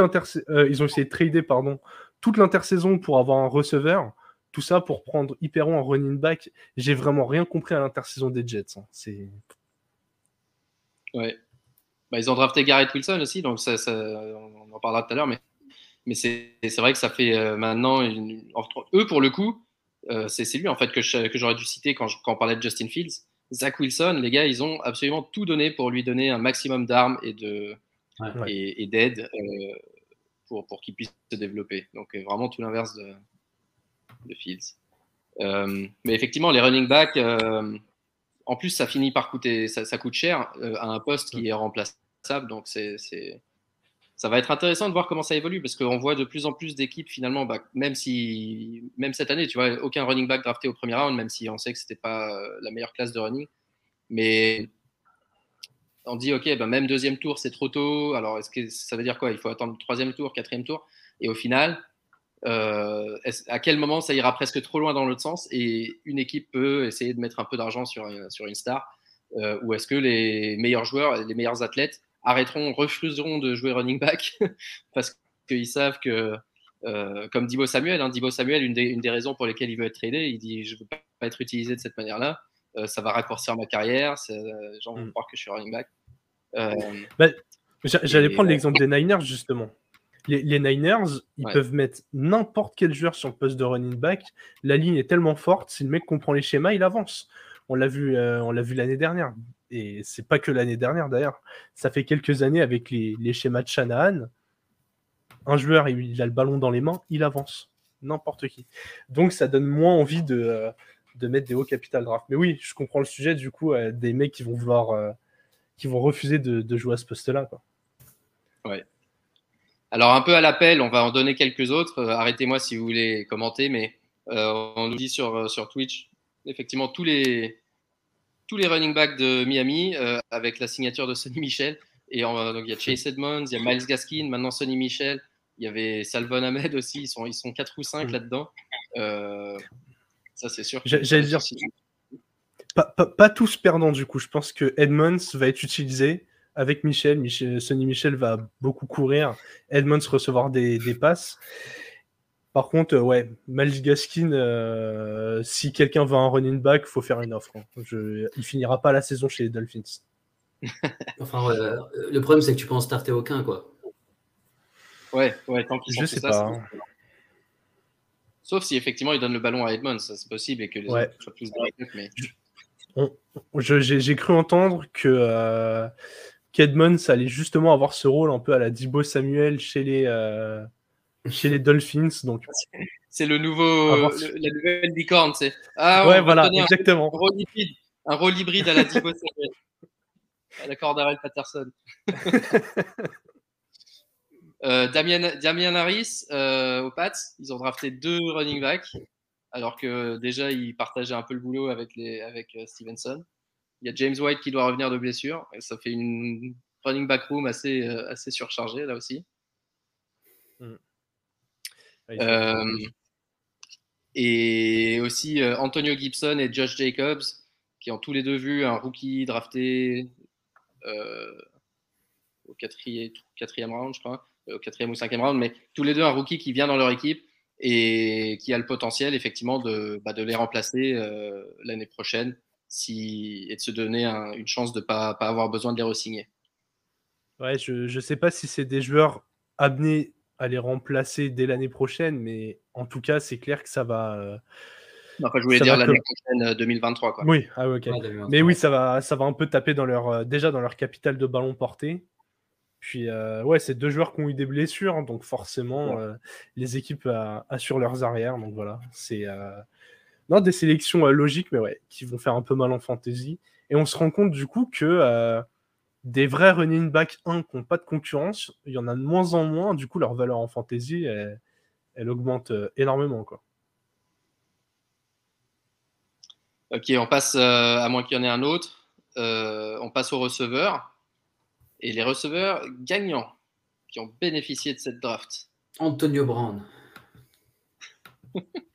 Euh, ils ont essayé de trader pardon, toute l'intersaison pour avoir un receveur. Tout ça pour prendre Hyperon en running back. J'ai vraiment rien compris à l'intersaison des Jets. Hein. C'est. Ouais. Bah, ils ont drafté Garrett Wilson aussi, donc ça, on en parlera tout à l'heure, mais, mais c'est vrai que ça fait euh, maintenant. Eux, pour le coup, euh, c'est lui en fait que j'aurais dû citer quand, quand on parlait de Justin Fields. Zach Wilson, les gars, ils ont absolument tout donné pour lui donner un maximum d'armes et de et, d'aide euh, pour, pour qu'il puisse se développer. Donc vraiment tout l'inverse de, de Fields. mais effectivement, les running backs, en plus, ça finit par coûter, ça, coûte cher euh, à un poste qui est remplaçable. Donc, c'est, ça va être intéressant de voir comment ça évolue parce qu'on voit de plus en plus d'équipes finalement, bah, même si, même cette année, tu vois, aucun running back drafté au premier round, même si on sait que c'était pas euh, la meilleure classe de running. Mais on dit, ok, bah, même deuxième tour, c'est trop tôt. Alors, est-ce que ça veut dire quoi? Il faut attendre le troisième tour, quatrième tour? Et au final, euh, à quel moment ça ira presque trop loin dans l'autre sens? Et une équipe peut essayer de mettre un peu d'argent sur, sur une star euh, ou est-ce que les meilleurs joueurs, les meilleurs athlètes arrêteront, refuseront de jouer running back parce qu'ils savent que, euh, comme Dibo Samuel, hein, Dibo Samuel, une des, une des, raisons pour lesquelles il veut être tradé, il dit je ne veux pas être utilisé de cette manière-là, ça va raccourcir ma carrière, les gens vont croire que je suis running back. Bah, J'allais prendre l'exemple des Niners justement les, Niners, ils peuvent mettre n'importe quel joueur sur le poste de running back. La ligne est tellement forte, si le mec comprend les schémas, il avance. On l'a vu, euh, on l'a vu l'année dernière. Et c'est pas que l'année dernière d'ailleurs. Ça fait quelques années avec les, schémas de Shanahan. Un joueur, il a le ballon dans les mains, il avance. N'importe qui. Donc ça donne moins envie de, euh, de mettre des hauts capital draft. Mais oui, je comprends le sujet du coup euh, des mecs qui vont vouloir, qui vont refuser de, de jouer à ce poste-là. Ouais. Alors, un peu à l'appel, on va en donner quelques autres. Euh, arrêtez-moi si vous voulez commenter, mais euh, on nous dit sur, euh, sur Twitch, effectivement, tous les, tous les running backs de Miami avec la signature de Sonny Michel. Et donc, il y a Chase Edmonds, il y a Miles Gaskin, maintenant Sonny Michel. Il y avait Salvon Ahmed aussi. Ils sont, ils sont 4 ou 5 mm. là-dedans. ça, c'est sûr. J'allais dire. Pas, pas, tous perdants, du coup. Je pense que Edmonds va être utilisé avec Michel. Michel. Sonny Michel va beaucoup courir. Edmonds recevoir des, passes. Par contre, euh, ouais, Miles Gaskin, euh, si quelqu'un veut un running back, faut faire une offre. Hein. Je, il finira pas la saison chez les Dolphins. enfin, le problème, c'est que tu peux en starter aucun, quoi. Ouais, ouais, tant qu'ils Je sais pas. Hein. Sauf si effectivement il donne le ballon à Edmonds, ça c'est possible et que les autres soient plus mais... J'ai cru entendre que euh, qu'Edmonds allait justement avoir ce rôle un peu à la Dibo Samuel chez les, euh, chez les Dolphins. Donc... C'est le nouveau, la nouvelle licorne, c'est. Ah, ouais, voilà, exactement. Un, rôle hybride, un rôle hybride à la Samuel. à la Cordarel Patterson. euh, Damien, Damien, Harris euh, aux Pats, ils ont drafté deux running backs, alors que déjà ils partageaient un peu le boulot avec, les, avec euh, Stevenson. Il y a James White qui doit revenir de blessure. Et ça fait une running back room assez, assez surchargée là aussi. Mm. Euh, et aussi euh, Antonio Gibson et Josh Jacobs qui ont tous les deux vu un rookie drafté au quatrième, quatrième round, je crois, au quatrième ou cinquième round, mais tous les deux un rookie qui vient dans leur équipe et qui a le potentiel effectivement de, bah, de les remplacer l'année prochaine si, et de se donner une chance de ne pas, pas, avoir besoin de les re-signer. Ouais, je ne sais pas si c'est des joueurs amenés à les remplacer dès l'année prochaine, mais en tout cas, c'est clair que ça va. Euh, enfin, je voulais dire l'année prochaine 2023. Euh, quoi. Oui, ah, ok. mais oui, ça va, ça va un peu taper dans leur, euh, déjà dans leur capital de ballon porté. Puis, ouais, c'est deux joueurs qui ont eu des blessures, donc forcément, les équipes assurent leurs arrières. Donc voilà, c'est non, des sélections euh, logiques, mais ouais, qui vont faire un peu mal en fantasy. Et on se rend compte du coup que euh, des vrais running back 1 qui n'ont pas de concurrence, il y en a de moins en moins. Du coup, leur valeur en fantasy, elle, augmente euh, énormément. Quoi. Ok, on passe, à moins qu'il y en ait un autre, on passe aux receveurs. Et les receveurs gagnants qui ont bénéficié de cette draft. Antonio Brown.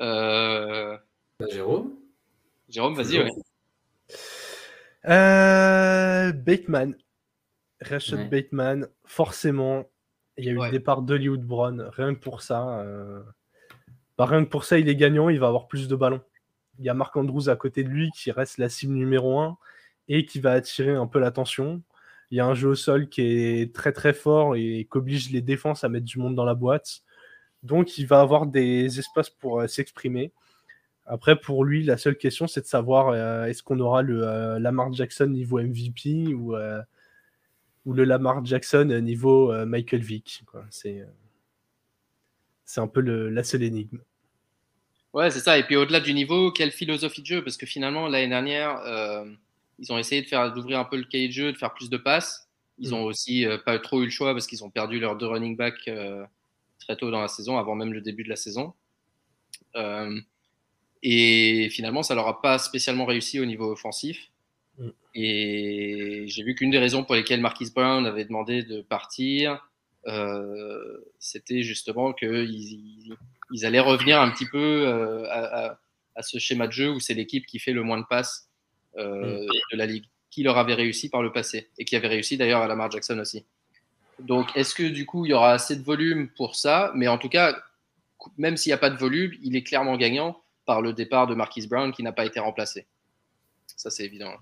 Euh... Jérôme Jérôme, vas-y, ouais. Euh, Bateman. Rashad Bateman, forcément. Il y a eu le départ d'Hollywood Brown. Rien que pour ça. Euh... Bah, rien que pour ça, il est gagnant. Il va avoir plus de ballons. Il y a Marc Andrews à côté de lui qui reste la cible numéro 1 et qui va attirer un peu l'attention. Il y a un jeu au sol qui est très très fort et qui oblige les défenses à mettre du monde dans la boîte. Donc il va avoir des espaces pour euh, s'exprimer. Après, pour lui, la seule question, c'est de savoir euh, est-ce qu'on aura le euh, Lamar Jackson niveau MVP ou, ou le Lamar Jackson niveau Michael Vick. C'est un peu la seule énigme. Ouais, c'est ça. Et puis au-delà du niveau, quelle philosophie de jeu? Parce que finalement, l'année dernière, ils ont essayé de faire d'ouvrir un peu le cahier de jeu, de faire plus de passes. Ils mm. ont aussi euh, pas trop eu le choix parce qu'ils ont perdu leurs deux running backs euh, très tôt dans la saison, avant même le début de la saison. Euh, et finalement, ça leur a pas spécialement réussi au niveau offensif. Mm. Et j'ai vu qu'une des raisons pour lesquelles Marquis Brown avait demandé de partir, c'était justement qu'ils ils, allaient revenir un petit peu à, à, ce schéma de jeu où c'est l'équipe qui fait le moins de passes euh, mm. de la ligue, qui leur avait réussi par le passé et qui avait réussi d'ailleurs à Lamar Jackson aussi. Donc, est-ce que du coup, il y aura assez de volume pour ça? Mais en tout cas, même s'il n'y a pas de volume, il est clairement gagnant par le départ de Marquis Brown qui n'a pas été remplacé. Ça, c'est évident.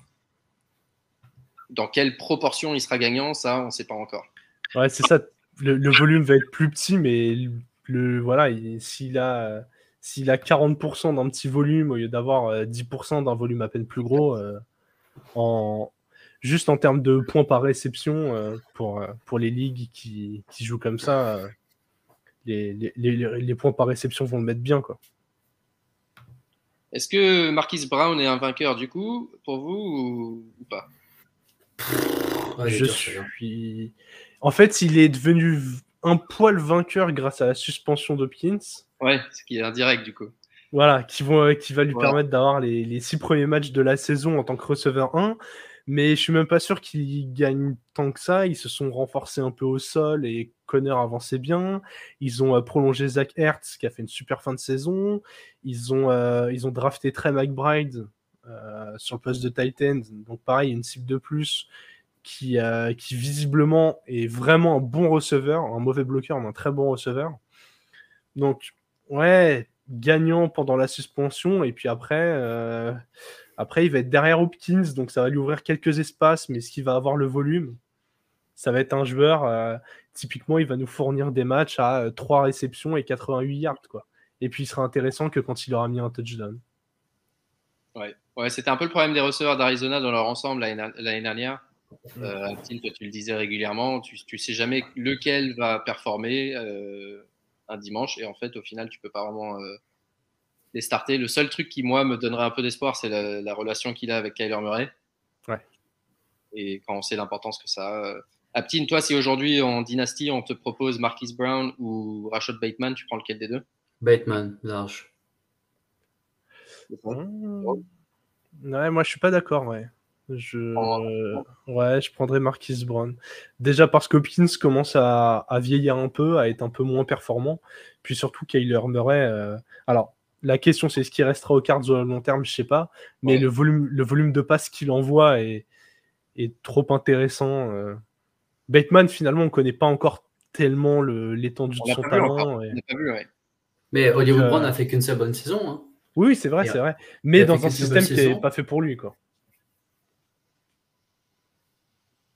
Dans quelle proportion il sera gagnant, ça, on ne sait pas encore. Ouais, c'est ça. Le, volume va être plus petit, mais le, voilà, s'il a s'il a 40% d'un petit volume au lieu d'avoir 10% euh, d'un volume à peine plus gros, euh, en, juste en termes de points par réception, euh, pour, les ligues qui, jouent comme ça, les, les, les, points par réception vont le mettre bien. Quoi. Est-ce que Marquis Brown est un vainqueur du coup, pour vous ou, pas? Je suis. En fait, il est devenu un poil vainqueur grâce à la suspension d'Hopkins. Ouais, ce qui est indirect du coup. Voilà, qui, vont, euh, qui va lui permettre d'avoir les, les, six premiers matchs de la saison en tant que receveur 1. Mais je suis même pas sûr qu'il gagne tant que ça. Ils se sont renforcés un peu au sol et Connor avançait bien. Ils ont euh, prolongé Zach Hertz qui a fait une super fin de saison. Ils ont, euh, ils ont drafté Trey McBride sur le poste de Titan. Donc pareil, une cible de plus qui, qui visiblement est vraiment un bon receveur, un mauvais bloqueur, mais un très bon receveur. Donc ouais, gagnant pendant la suspension. Et puis après, euh, après, il va être derrière Hopkins, donc ça va lui ouvrir quelques espaces, mais est-ce qu'il va avoir le volume Ça va être un joueur, euh, typiquement, il va nous fournir des matchs à 3 euh, réceptions et 88 yards. Quoi. Et puis il sera intéressant que quand il aura mis un touchdown. Ouais, ouais c'était un peu le problème des receveurs d'Arizona dans leur ensemble l'année dernière. Euh, tu le disais régulièrement, tu, tu sais jamais lequel va performer un dimanche. Et en fait, au final, tu peux pas vraiment euh, les starter. Le seul truc qui, moi, me donnerait un peu d'espoir, c'est la, relation qu'il a avec Kyler Murray. Ouais. Et quand on sait l'importance que ça a. Euh, Aptine, toi, si aujourd'hui en dynastie, on te propose Marquis Brown ou Rashad Bateman, tu prends lequel des deux? Bateman, large. Mmh. Ouais, moi je suis pas d'accord, ouais. Je, ouais, je prendrais Marquis Brown. Déjà parce que Hopkins commence à, vieillir un peu, à être un peu moins performant. Puis surtout, Kyler Murray. Euh, alors, la question, c'est ce qui restera au cards au long terme, je sais pas. Mais le, volume, le volume de passes qu'il envoie est, est, trop intéressant. Euh. Bateman, finalement, on connaît pas encore tellement l'étendue de son talent. Mais Hollywood Brown n'a fait qu'une seule bonne saison. Hein. Oui, c'est vrai, c'est vrai. Mais dans un système qui n'est pas fait pour lui. quoi.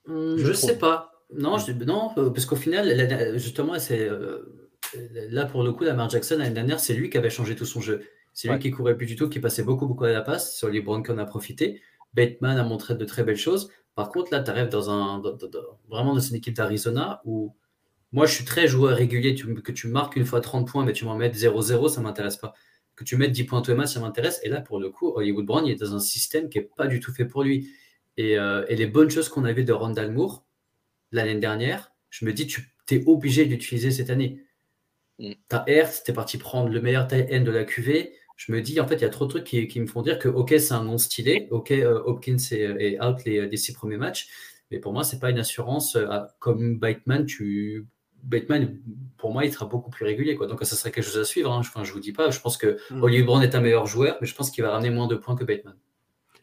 Hmm, je ne sais pas. Non, je, non euh, parce qu'au final, justement, c'est euh, là pour le coup, Lamar Jackson l'année dernière, c'est lui qui avait changé tout son jeu. C'est lui qui courait plus du tout, qui passait beaucoup, beaucoup à la passe. Sur les Broncos, on a profité. Bateman a montré de très belles choses. Par contre, là, tu arrives dans un, vraiment dans une équipe d'Arizona où moi, je suis très joueur régulier. que tu marques une fois 30 points, mais tu m'en mets 0-0, ça ne m'intéresse pas. Que tu mettes 10 points tous les matchs, ça m'intéresse. Et là, pour le coup, Hollywood Brown, il est dans un système qui n'est pas du tout fait pour lui. Euh, et, les bonnes choses qu'on a vues de Randall Moore l'année dernière, je me dis, tu es obligé d'utiliser cette année. Mm. Ta Hertz, tu es parti prendre le meilleur taille N de la QV. Je me dis, en fait, il y a trop de trucs qui, me font dire que, OK, c'est un nom stylé. OK, euh, Hopkins est, out les, six premiers matchs. Mais pour moi, c'est pas une assurance. Euh, comme Bateman, tu, Bateman, pour moi, il sera beaucoup plus régulier. Quoi. Donc, ça serait quelque chose à suivre. Hein. Enfin, je vous dis pas. Je pense que mm. Olivier Brown est un meilleur joueur, mais je pense qu'il va ramener moins de points que Bateman.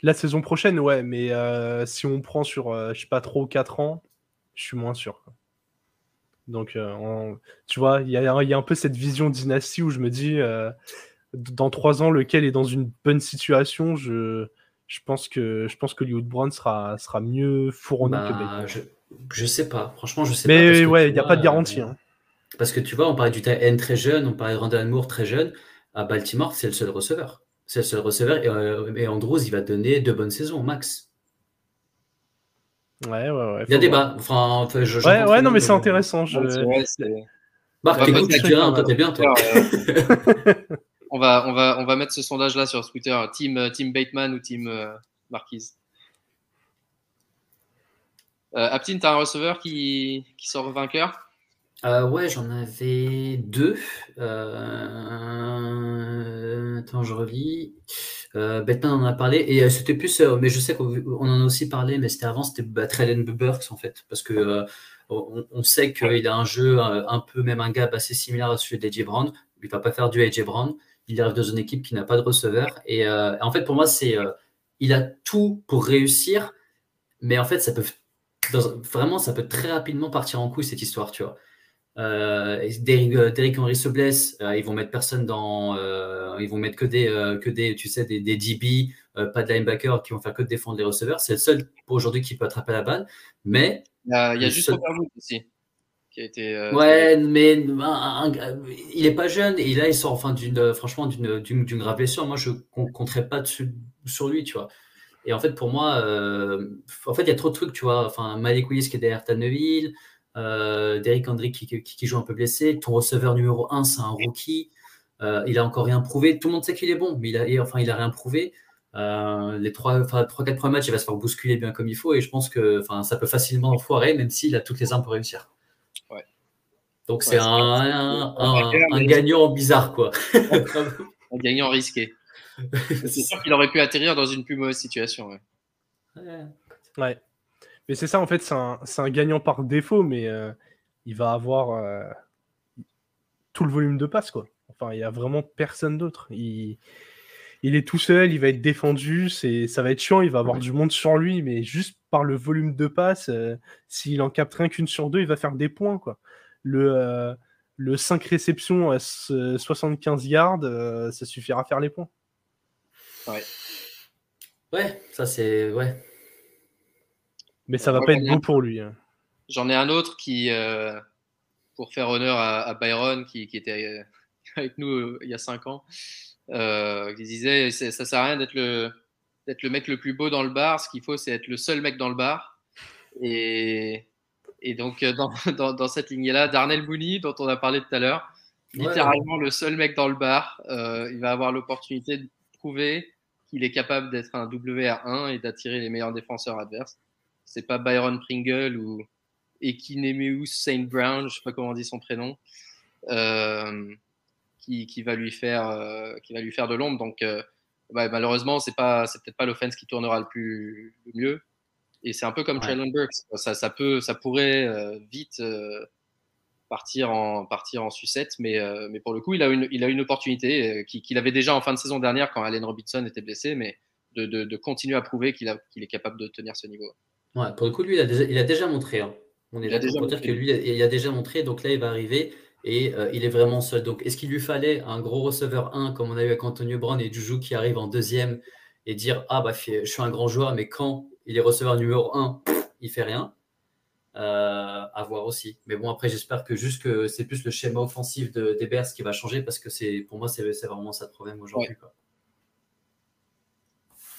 La saison prochaine, ouais, mais euh, si on prend sur, je sais pas trop, 4 ans, je suis moins sûr. Donc, tu vois, il y, y a, un peu cette vision dynastie où je me dis, dans 3 ans, lequel est dans une bonne situation, je, je pense que je pense que Hollywood Brown sera, sera mieux fourni que bah, je, je sais pas, franchement, je sais pas. Mais ouais, il n'y a pas de garantie. Euh, hein. Parce que tu vois, on parlait du N très jeune, on parlait de Randall Moore très jeune. À Baltimore, c'est le seul receveur. C'est le seul receveur. Et, euh, Andrews, il va donner deux bonnes saisons au max. Ouais, ouais, ouais. Il y a débat. Enfin, je, ouais, ouais, non, mais c'est intéressant. Je... Marc, t'écoutes toi, t'es bien, toi. on, va, on, va, on va mettre ce sondage-là sur Twitter. Team, euh, team Bateman ou Team Marquise? Euh, Aptin, tu as un receveur qui, qui sort vainqueur? Euh, Ouais, j'en avais deux. Euh... Attends, je relis. Euh, en a parlé et euh, c'était plus, euh, mais je sais qu'on en a aussi parlé, mais c'était avant, c'était Trellen Burks en fait, parce que on, sait qu'il a un jeu un peu, même un gap assez similaire à celui d'AJ Brown. Il va pas faire du AJ Brown. Il arrive dans une équipe qui n'a pas de receveur et en fait pour moi c'est, il a tout pour réussir, mais en fait ça peut vraiment, ça peut très rapidement partir en couille cette histoire, tu vois. Euh, Derrick, euh, Henry se blesse, euh, ils vont mettre personne dans, euh, ils vont mettre que des, que des, tu sais, des, des DB, pas de linebacker qui vont faire que défendre les receveurs. C'est le seul pour aujourd'hui qui peut attraper la balle, mais il y a, juste seul... aussi. Qui a été, ouais, mais il est pas jeune et là il sort enfin d'une, franchement d'une, d'une, grave blessure. Moi je compterais pas dessus, sur lui, tu vois. Et en fait, pour moi, euh, en fait, il y a trop de trucs, tu vois. Enfin, Malik Willis qui est derrière Tanneville, euh, Derrick Henry qui, qui, joue un peu blessé, ton receveur numéro 1, c'est un rookie. Euh, il a encore rien prouvé. Tout le monde sait qu'il est bon, mais il a, enfin, il a rien prouvé. Euh, les 3-4 premiers matchs, il va se faire bousculer bien comme il faut. Et je pense que enfin, ça peut facilement foirer, même s'il a toutes les armes pour réussir. Ouais. Donc, c'est un, un, un, un, gagnant bizarre, quoi. un gagnant risqué. c'est sûr qu'il aurait pu atterrir dans une plus mauvaise situation. Ouais. Mais c'est ça, en fait, c'est un, gagnant par défaut, mais euh, il va avoir euh, tout le volume de passe, quoi. Enfin, il n'y a vraiment personne d'autre. Il, est tout seul, il va être défendu, ça va être chiant, il va avoir du monde sur lui, mais juste par le volume de passe, euh, s'il en capte rien qu'une sur deux, il va faire des points, quoi. Le, le 5 réceptions à 75 yards, ça suffira à faire les points. Ouais. Ouais, ça c'est. Ouais. Mais ça va pas être bon pour lui. Hein. J'en ai un autre qui, euh, pour faire honneur à, Byron, qui, était euh, avec nous euh, il y a 5 ans, qui disait ça sert à rien d'être le, d'être le mec le plus beau dans le bar. Ce qu'il faut, c'est être le seul mec dans le bar. Et, et donc, dans, dans, cette lignée-là, Darnell Mooney, dont on a parlé tout à l'heure, littéralement le seul mec dans le bar, il va avoir l'opportunité de prouver qu'il est capable d'être un WR1 et d'attirer les meilleurs défenseurs adverses. C'est pas Byron Pringle ou Ekinemeus Saint Brown, je sais pas comment on dit son prénom, euh, qui, qui, va lui faire, euh, qui va lui faire de l'ombre. Donc, euh, bah, malheureusement, c'est pas, c'est peut-être pas l'offense qui tournera le plus le mieux. Et c'est un peu comme ouais. Burks. Ça, ça, peut, ça pourrait vite partir en, partir en sucette. Mais, euh, mais pour le coup, il a une, il a une opportunité euh, qu'il avait déjà en fin de saison dernière quand Allen Robinson était blessé, mais de, de, continuer à prouver qu'il qu'il est capable de tenir ce niveau. Ouais, pour le coup, lui, il a déjà, il a déjà montré. Hein. On est là pour dire que lui, il a déjà montré. Donc là, il va arriver et euh, il est vraiment seul. Donc, est-ce qu'il lui fallait un gros receveur 1 comme on a eu avec Antonio Brown et Juju qui arrive en deuxième et dire Ah, bah, je suis un grand joueur, mais quand il est receveur numéro 1, il fait rien euh, à voir aussi. Mais bon, après, j'espère que juste que c'est plus le schéma offensif de, des Bears qui va changer parce que c'est pour moi, c'est vraiment ça le problème aujourd'hui.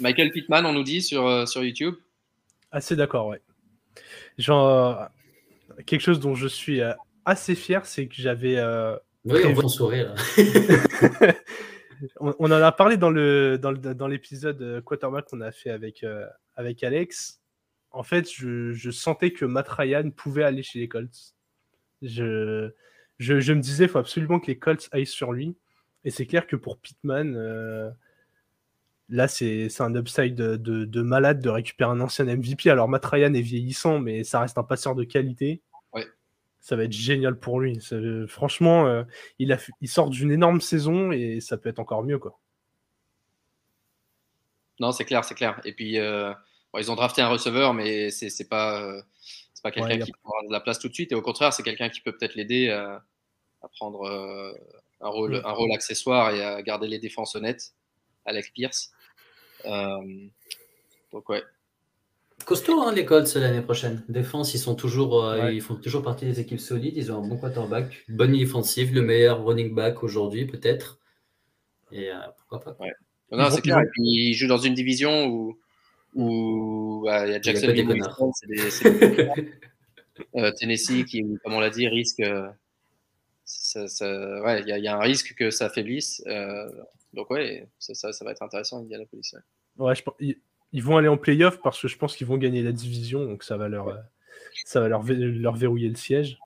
Michael Pittman, on nous dit sur, euh, sur YouTube. Assez d'accord, ouais. Genre, quelque chose dont je suis euh, assez fier, c'est que j'avais. oui, on voit sourire. on, on, en a parlé dans le dans l'épisode dans quarterback qu'on a fait avec, avec Alex en fait, je, sentais que Matt Ryan pouvait aller chez les Colts. Je, je, me disais, il faut absolument que les Colts aillent sur lui. Et c'est clair que pour Pittman, euh, là, c'est un upside de, malade de récupérer un ancien MVP. Alors, Matt Ryan est vieillissant, mais ça reste un passeur de qualité. Ça va être génial pour lui. franchement, euh, il, a, il sort d'une énorme saison et ça peut être encore mieux. quoi. Non, c'est clair, c'est clair. Et puis, euh, ils ont drafté un receveur, mais c'est n'est pas, euh, pas quelqu'un qui prend de la place tout de suite. Et au contraire, c'est quelqu'un qui peut peut-être l'aider à, prendre un, rôle, un rôle accessoire et à garder les défenses honnêtes. Alec Pierce. Donc, ouais. Costaud, hein, les Colts l'année prochaine. Défense, ils sont toujours, ils font toujours partie des équipes solides. Ils ont un bon quarterback, bonne ligne offensive, le meilleur running back aujourd'hui, peut-être. Et pourquoi pas. Non, c'est clair. Il joue dans une division où, où bah, il y a Jackson et c'est des, euh, Tennessee qui, comme on l'a dit, risque. Euh, ouais, il y, a un risque que ça affaiblisse. Euh, donc ouais, ça, va être intéressant. La police. Ouais, je pense, ils, vont aller en playoff parce que je pense qu'ils vont gagner la division, donc ça va leur, leur verrouiller le siège.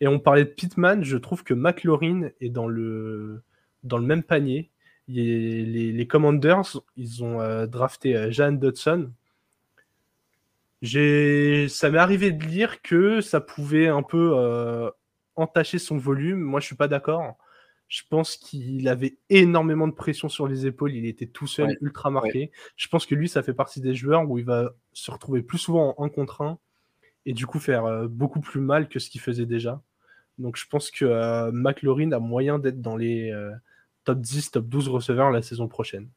Et on parlait de Pittman, je trouve que McLaurin est dans le, même panier les, Commanders, ils ont euh, drafté euh, Jan Dodson. Ça m'est arrivé de lire que ça pouvait un peu euh, entacher son volume. Moi, je suis pas d'accord. Je pense qu'il avait énormément de pression sur les épaules. Il était tout seul, ultra marqué. Je pense que lui, ça fait partie des joueurs où il va se retrouver plus souvent en 1 contre 1 et du coup faire beaucoup plus mal que ce qu'il faisait déjà. Donc je pense que McLaurin a moyen d'être dans les top 10, top 12 receveurs la saison prochaine.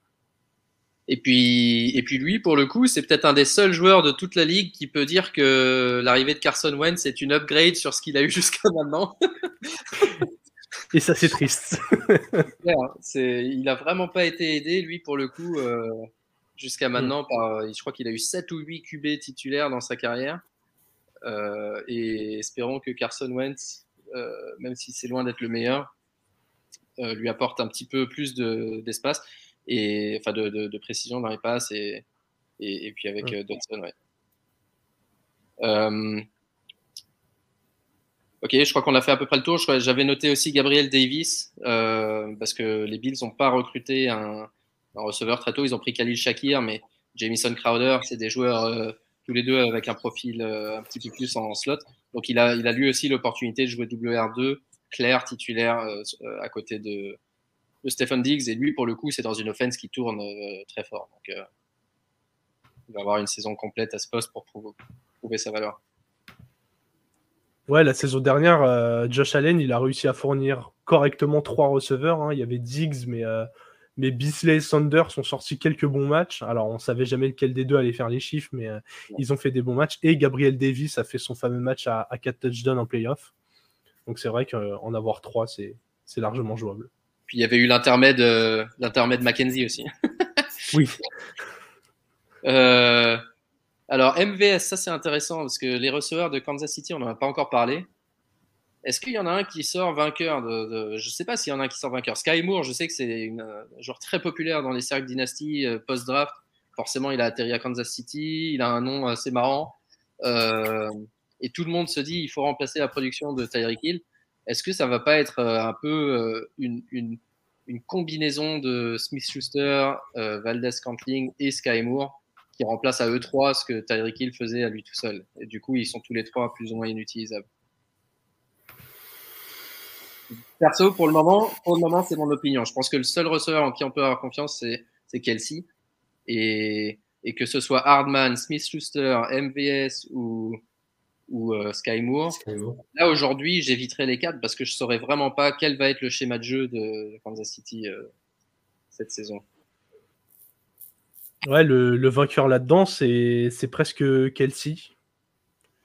Et puis, et puis lui, pour le coup, c'est peut-être un des seuls joueurs de toute la ligue qui peut dire que l'arrivée de Carson Wentz est une upgrade sur ce qu'il a eu jusqu'à maintenant. et ça, c'est triste. c'est, il a vraiment pas été aidé, lui, pour le coup, euh, jusqu'à maintenant. Par, je crois qu'il a eu 7 ou 8 QB titulaires dans sa carrière. Euh, et espérons que Carson Wentz, euh, même si c'est loin d'être le meilleur, euh, lui apporte un petit peu plus d'espace et enfin de, précision dans les passes et, et, puis avec euh, Dodson, ouais. Euh, ok, je crois qu'on a fait à peu près le tour. J'avais noté aussi Gabriel Davis parce que les Bills n'ont pas recruté un, receveur très tôt. Ils ont pris Khalil Shakir, mais Jamison Crowder, c'est des joueurs tous les deux avec un profil un petit peu plus en slot. Donc il a, il a lui aussi l'opportunité de jouer WR2 clair titulaire euh, euh, à côté de, de, Stephen Diggs. Et lui, pour le coup, c'est dans une offense qui tourne euh, très fort. Donc, il va avoir une saison complète à ce poste pour prouver, sa valeur. Ouais, la saison dernière, Josh Allen, il a réussi à fournir correctement trois receveurs. Hein. Il y avait Diggs, mais, mais Bisley et Sanders ont sorti quelques bons matchs. Alors, on savait jamais lequel des deux allait faire les chiffres, mais ils ont fait des bons matchs. Et Gabriel Davis a fait son fameux match à, à 4 touchdowns en playoff. Donc c'est vrai qu'en avoir trois, c'est largement jouable. Puis il y avait eu l'intermède euh, l'intermède Mackenzie aussi. oui. Euh, alors MVS, ça c'est intéressant parce que les receveurs de Kansas City, on n'en a pas encore parlé. Est-ce qu'il y en a un qui sort vainqueur de, Je ne sais pas s'il y en a un qui sort vainqueur. Sky Moore, je sais que c'est un joueur très populaire dans les cercles dynastie euh, post-draft. Forcément, il a atterri à Kansas City. Il a un nom assez marrant. Euh, et tout le monde se dit il faut remplacer la production de Tyreek Hill, est-ce que ça va pas être euh, un peu une, combinaison de Smith-Schuster, Valdez-Cantling et Sky Moore? Qui remplace à eux trois ce que Tyreek Hill faisait à lui tout seul Et du coup, ils sont tous les trois plus ou moins inutilisables. Perso, pour le moment, pour le moment, c'est mon opinion. Je pense que le seul receveur en qui on peut avoir confiance, c'est Kelsey. Et, et, que ce soit Hardman, Smith-Schuster, MVS ou, ou euh, Sky Moore. Là, aujourd'hui, j'éviterai les quatre parce que je ne saurais vraiment pas quel va être le schéma de jeu de Kansas City euh, cette saison. Ouais, le, vainqueur là-dedans, c'est presque Kelsey.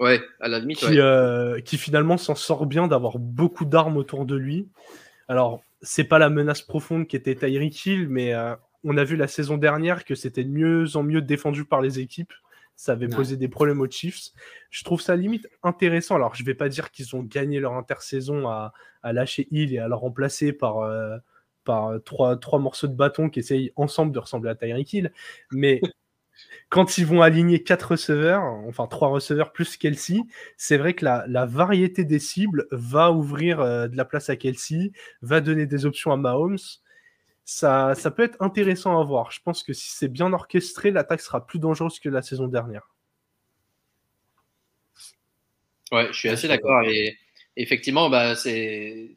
Ouais, à la limite. Qui, euh, qui finalement s'en sort bien d'avoir beaucoup d'armes autour de lui. Alors, c'est pas la menace profonde qui était Tyreek Hill, mais on a vu la saison dernière que c'était de mieux en mieux défendu par les équipes. Ça avait posé des problèmes aux Chiefs. Je trouve ça limite intéressant. Alors, je vais pas dire qu'ils ont gagné leur intersaison à, lâcher Hill et à le remplacer par, euh, par trois, trois morceaux de bâton qui essayent ensemble de ressembler à Tyreek Hill. Mais quand ils vont aligner quatre receveurs, enfin trois receveurs plus Kelsey, c'est vrai que la, variété des cibles va ouvrir euh, de la place à Kelsey, va donner des options à Mahomes ça, ça peut être intéressant à voir. Je pense que si c'est bien orchestré, l'attaque sera plus dangereuse que la saison dernière. Ouais, je suis assez d'accord. Et effectivement, bah, c'est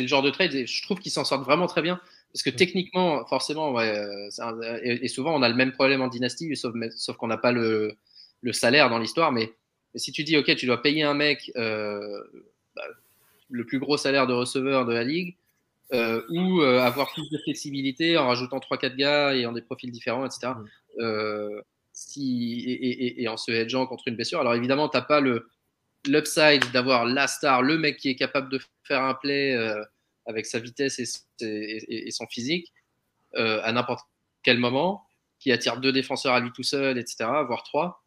le genre de trade. je trouve qu'ils s'en sortent vraiment très bien Parce que techniquement, forcément, ouais, et, souvent on a le même problème en dynastie, sauf, sauf qu'on n'a pas le, le, salaire dans l'histoire. Mais, si tu dis, OK, tu dois payer un mec bah, le plus gros salaire de receveur de la ligue, euh, ou euh, avoir plus de flexibilité en rajoutant 3-4 gars et en des profils différents, etc. Mm. Euh, si, et, et, en se hedgeant contre une blessure. Alors évidemment, tu n'as pas le l'upside d'avoir la star, le mec qui est capable de faire un play avec sa vitesse et, son physique à n'importe quel moment, qui attire deux défenseurs à lui tout seul, etc., voire trois.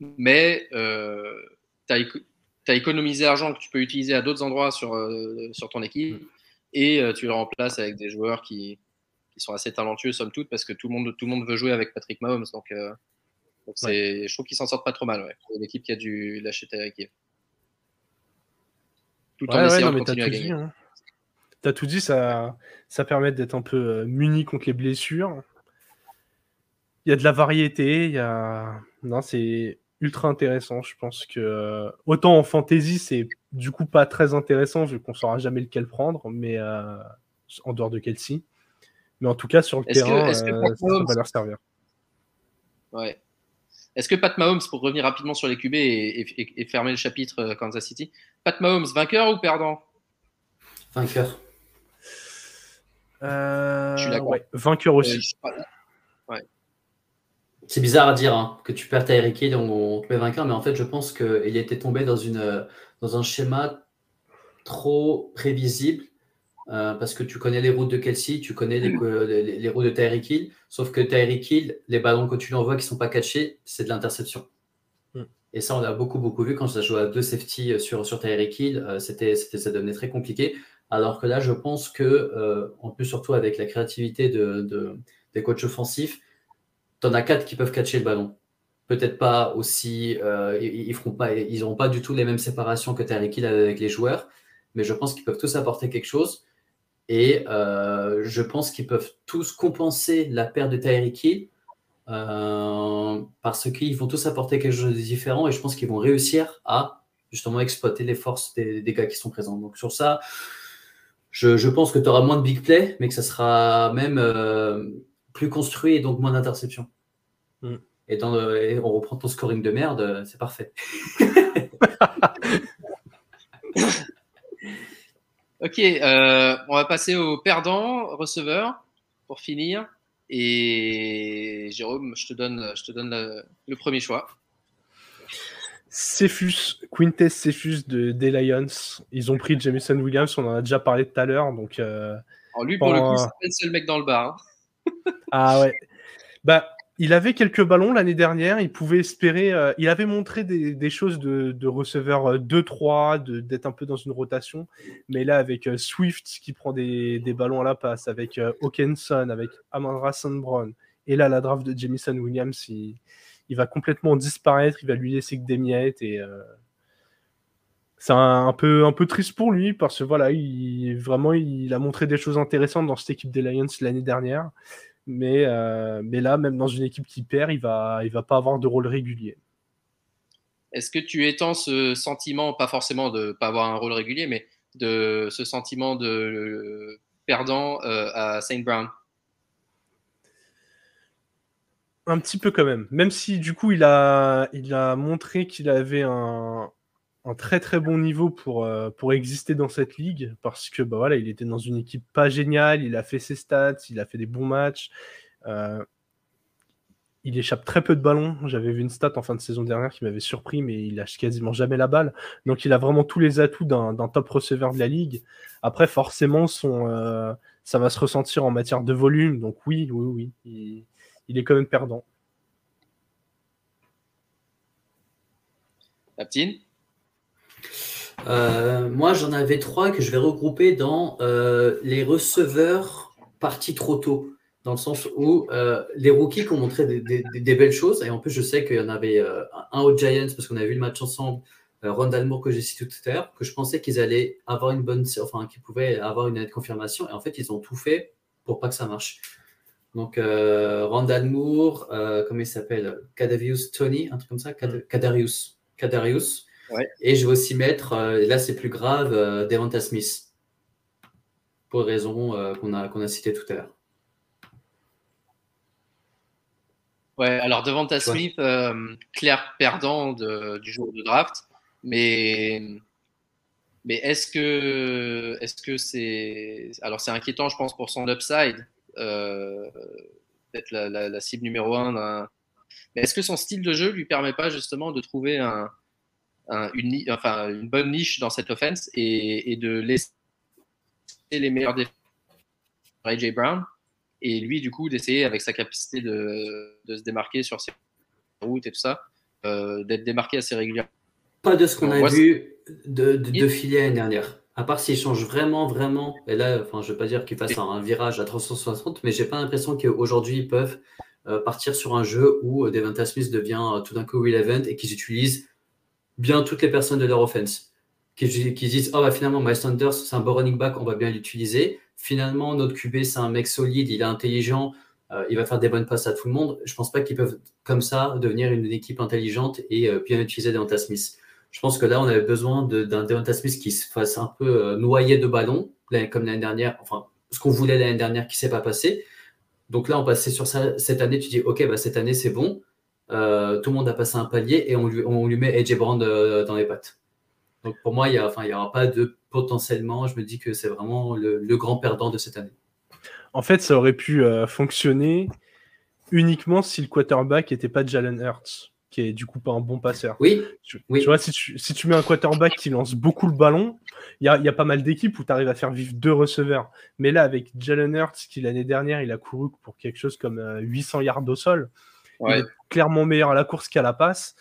Mais tu as, économisé l'argent que tu peux utiliser à d'autres endroits sur, sur ton équipe. Et euh, tu le remplaces avec des joueurs qui, sont assez talentueux, somme toute, parce que tout le monde, veut jouer avec Patrick Mahomes. Euh, donc je trouve qu'ils s'en sortent pas trop mal. Ouais. Une équipe qui a dû lâcher Tyreek Hill. Tout en essayant de continuer à gagner. Hein. Tu as tout dit, ça, ça permet d'être un peu euh, muni contre les blessures. Il y a de la variété, il y a... Non, c'est ultra intéressant. Je pense que euh, autant en fantasy, c'est du coup pas très intéressant vu qu'on saura jamais lequel prendre, mais euh, en dehors de Kelsey. Mais en tout cas, sur le terrain, euh, ça va leur servir. Ouais. Est-ce que Pat Mahomes, pour revenir rapidement sur les QB et, fermer le chapitre Kansas City, Pat Mahomes, vainqueur ou perdant? Vainqueur. Je suis d'accord. vainqueur aussi. Ouais c'est bizarre à dire hein, que tu perds ta Hill, et on, te met vainqueur, mais en fait, je pense qu'il était tombé dans, une, dans un schéma trop prévisible euh, parce que tu connais les routes de Kelsey, tu connais les, les, routes de Tyreek Hill, sauf que Tyreek Hill, les ballons que tu lui envoies qui ne sont pas catchés, c'est de l'interception. Hmm. Et ça, on l'a beaucoup, beaucoup vu quand ça joué à deux safety sur, sur Tyreek Hill, euh, c'était, ça devenait très compliqué. Alors que là, je pense que, euh, en plus, surtout avec la créativité de, des coachs offensifs, tu en as quatre qui peuvent catcher le ballon. Peut-être pas aussi, euh, ils n'auront pas, ils pas du tout les mêmes séparations que Tyreek Hill avec les joueurs, mais je pense qu'ils peuvent tous apporter quelque chose. Et euh, je pense qu'ils peuvent tous compenser la perte de Tyreek Hill euh, parce qu'ils vont tous apporter quelque chose de différent et je pense qu'ils vont réussir à justement exploiter les forces des, gars qui sont présents. Donc sur ça, je, je pense que tu auras moins de big play, mais que ça sera même plus construit et donc moins d'interceptions. Mm. Et, dans on reprend ton scoring de merde, c'est parfait. ok, euh, on va passer au perdant, receveur, pour finir. Et Jérôme, je te donne, je te donne le, premier choix. Cephus, Quintes Cephus de, des Lions. Ils ont pris Jamison Williams, on en a déjà parlé tout à l'heure. Donc, euh, lui, pour le coup, c'est le seul mec dans le bar. Hein ah ouais. Bah, il avait quelques ballons l'année dernière. Il pouvait espérer. Euh, il avait montré des, choses de, receveur 2-3, euh, d'être un peu dans une rotation. Mais là, avec euh, Swift qui prend des, ballons à la passe, avec Hawkinson, avec Amandra Sandbrown, et là, la draft de Jamison Williams, il, va complètement disparaître. Il va lui laisser que des miettes. Et c'est un, peu, triste pour lui parce que voilà, il, vraiment, il a montré des choses intéressantes dans cette équipe des Lions l'année dernière. Mais, euh, mais là, même dans une équipe qui perd, il va, il va pas avoir de rôle régulier. Est-ce que tu étends ce sentiment, pas forcément de pas avoir un rôle régulier, mais de ce sentiment de perdant euh, à Saint Brown? Un petit peu quand même. Même si du coup il a, il a montré qu'il avait un, un très très bon niveau pour, euh, pour exister dans cette ligue parce que bah il était dans une équipe pas géniale, il a fait ses stats, il a fait des bons matchs. Euh, il échappe très peu de ballons. J'avais vu une stat en fin de saison dernière qui m'avait surpris, mais il lâche quasiment jamais la balle. Donc il a vraiment tous les atouts d'un top receveur de la ligue. Après, forcément, euh, ça va se ressentir en matière de volume. Donc oui, oui, oui, il, est quand même perdant. Euh, moi, j'en avais trois que je vais regrouper dans euh, les receveurs partis trop tôt. Dans le sens où euh, les rookies qui ont montré des, belles choses, et en plus, je sais qu'il y en avait un aux Giants, parce qu'on a vu le match ensemble, Ron Dalmore que j'ai cité tout à l'heure, que je pensais qu'ils allaient avoir une bonne, enfin, qu'ils pouvaient avoir une nette confirmation, et en fait, ils ont tout fait pour pas que ça marche. Donc, Randall Moore, comment il s'appelle? Cadavius Tony, un truc comme ça? Cadarius. Et je vais aussi mettre, euh, là c'est plus grave, euh, Devonta Smith. pour les raisons qu'on a, qu'on a citées tout à l'heure. Ouais, alors devant ta Smith, clair perdant du jour de draft, mais mais est-ce que est-ce que c'est alors c'est inquiétant, je pense, pour son upside, euh, peut-être la, cible numéro un. Mais est-ce que son style de jeu lui permet pas justement de trouver un, une, enfin, une bonne niche dans cette offense et, de laisser les meilleurs défenseurs AJ Brown et lui du coup d'essayer avec sa capacité de, de, se démarquer sur ses routes et tout ça, euh, d'être démarqué assez régulièrement. Pas de ce qu'on a vu de, de, de l'année dernière. À part s'il change vraiment, vraiment. Et là, enfin, je ne veux pas dire qu'il fasse un, virage à 360, mais j'ai pas l'impression qu'aujourd'hui, ils peuvent euh, partir sur un jeu où euh, Devonta Smith devient tout d'un coup relevant et qu'ils utilisent bien toutes les personnes de leur offense. Qu'ils disent, oh, bah, finalement, Miles Sanders, c'est un bon running back, on va bien l'utiliser. Finalement, notre QB, c'est un mec solide, il est intelligent, il va faire des bonnes passes à tout le monde. Je pense pas qu'ils peuvent, comme ça, devenir une équipe intelligente et bien utiliser Devonta Smith. Je pense que là, on avait besoin d'un Devonta Smith qui se fasse un peu euh, noyer de ballon, comme l'année dernière, enfin, ce qu'on voulait l'année dernière qui s'est pas passé. Donc là, on passait sur ça cette année, tu dis, OK, bah, cette année, c'est bon. Euh, tout le monde a passé un palier et on lui, on lui met AJ Brand euh, dans les pattes. Donc pour moi, il n'y aura pas de potentiellement, je me dis que c'est vraiment le, grand perdant de cette année. En fait, ça aurait pu fonctionner uniquement si le quarterback n'était pas Jalen Hurts qui est du coup pas un bon passeur. Oui. Tu, vois, si tu, si tu, mets un quarterback qui lance beaucoup le ballon, il y a, y a, pas mal d'équipes où tu arrives à faire vivre deux receveurs. Mais là, avec Jalen Hurts, qui l'année dernière, il a couru pour quelque chose comme 800 euh, yards au sol, il est clairement meilleur à la course qu'à la passe.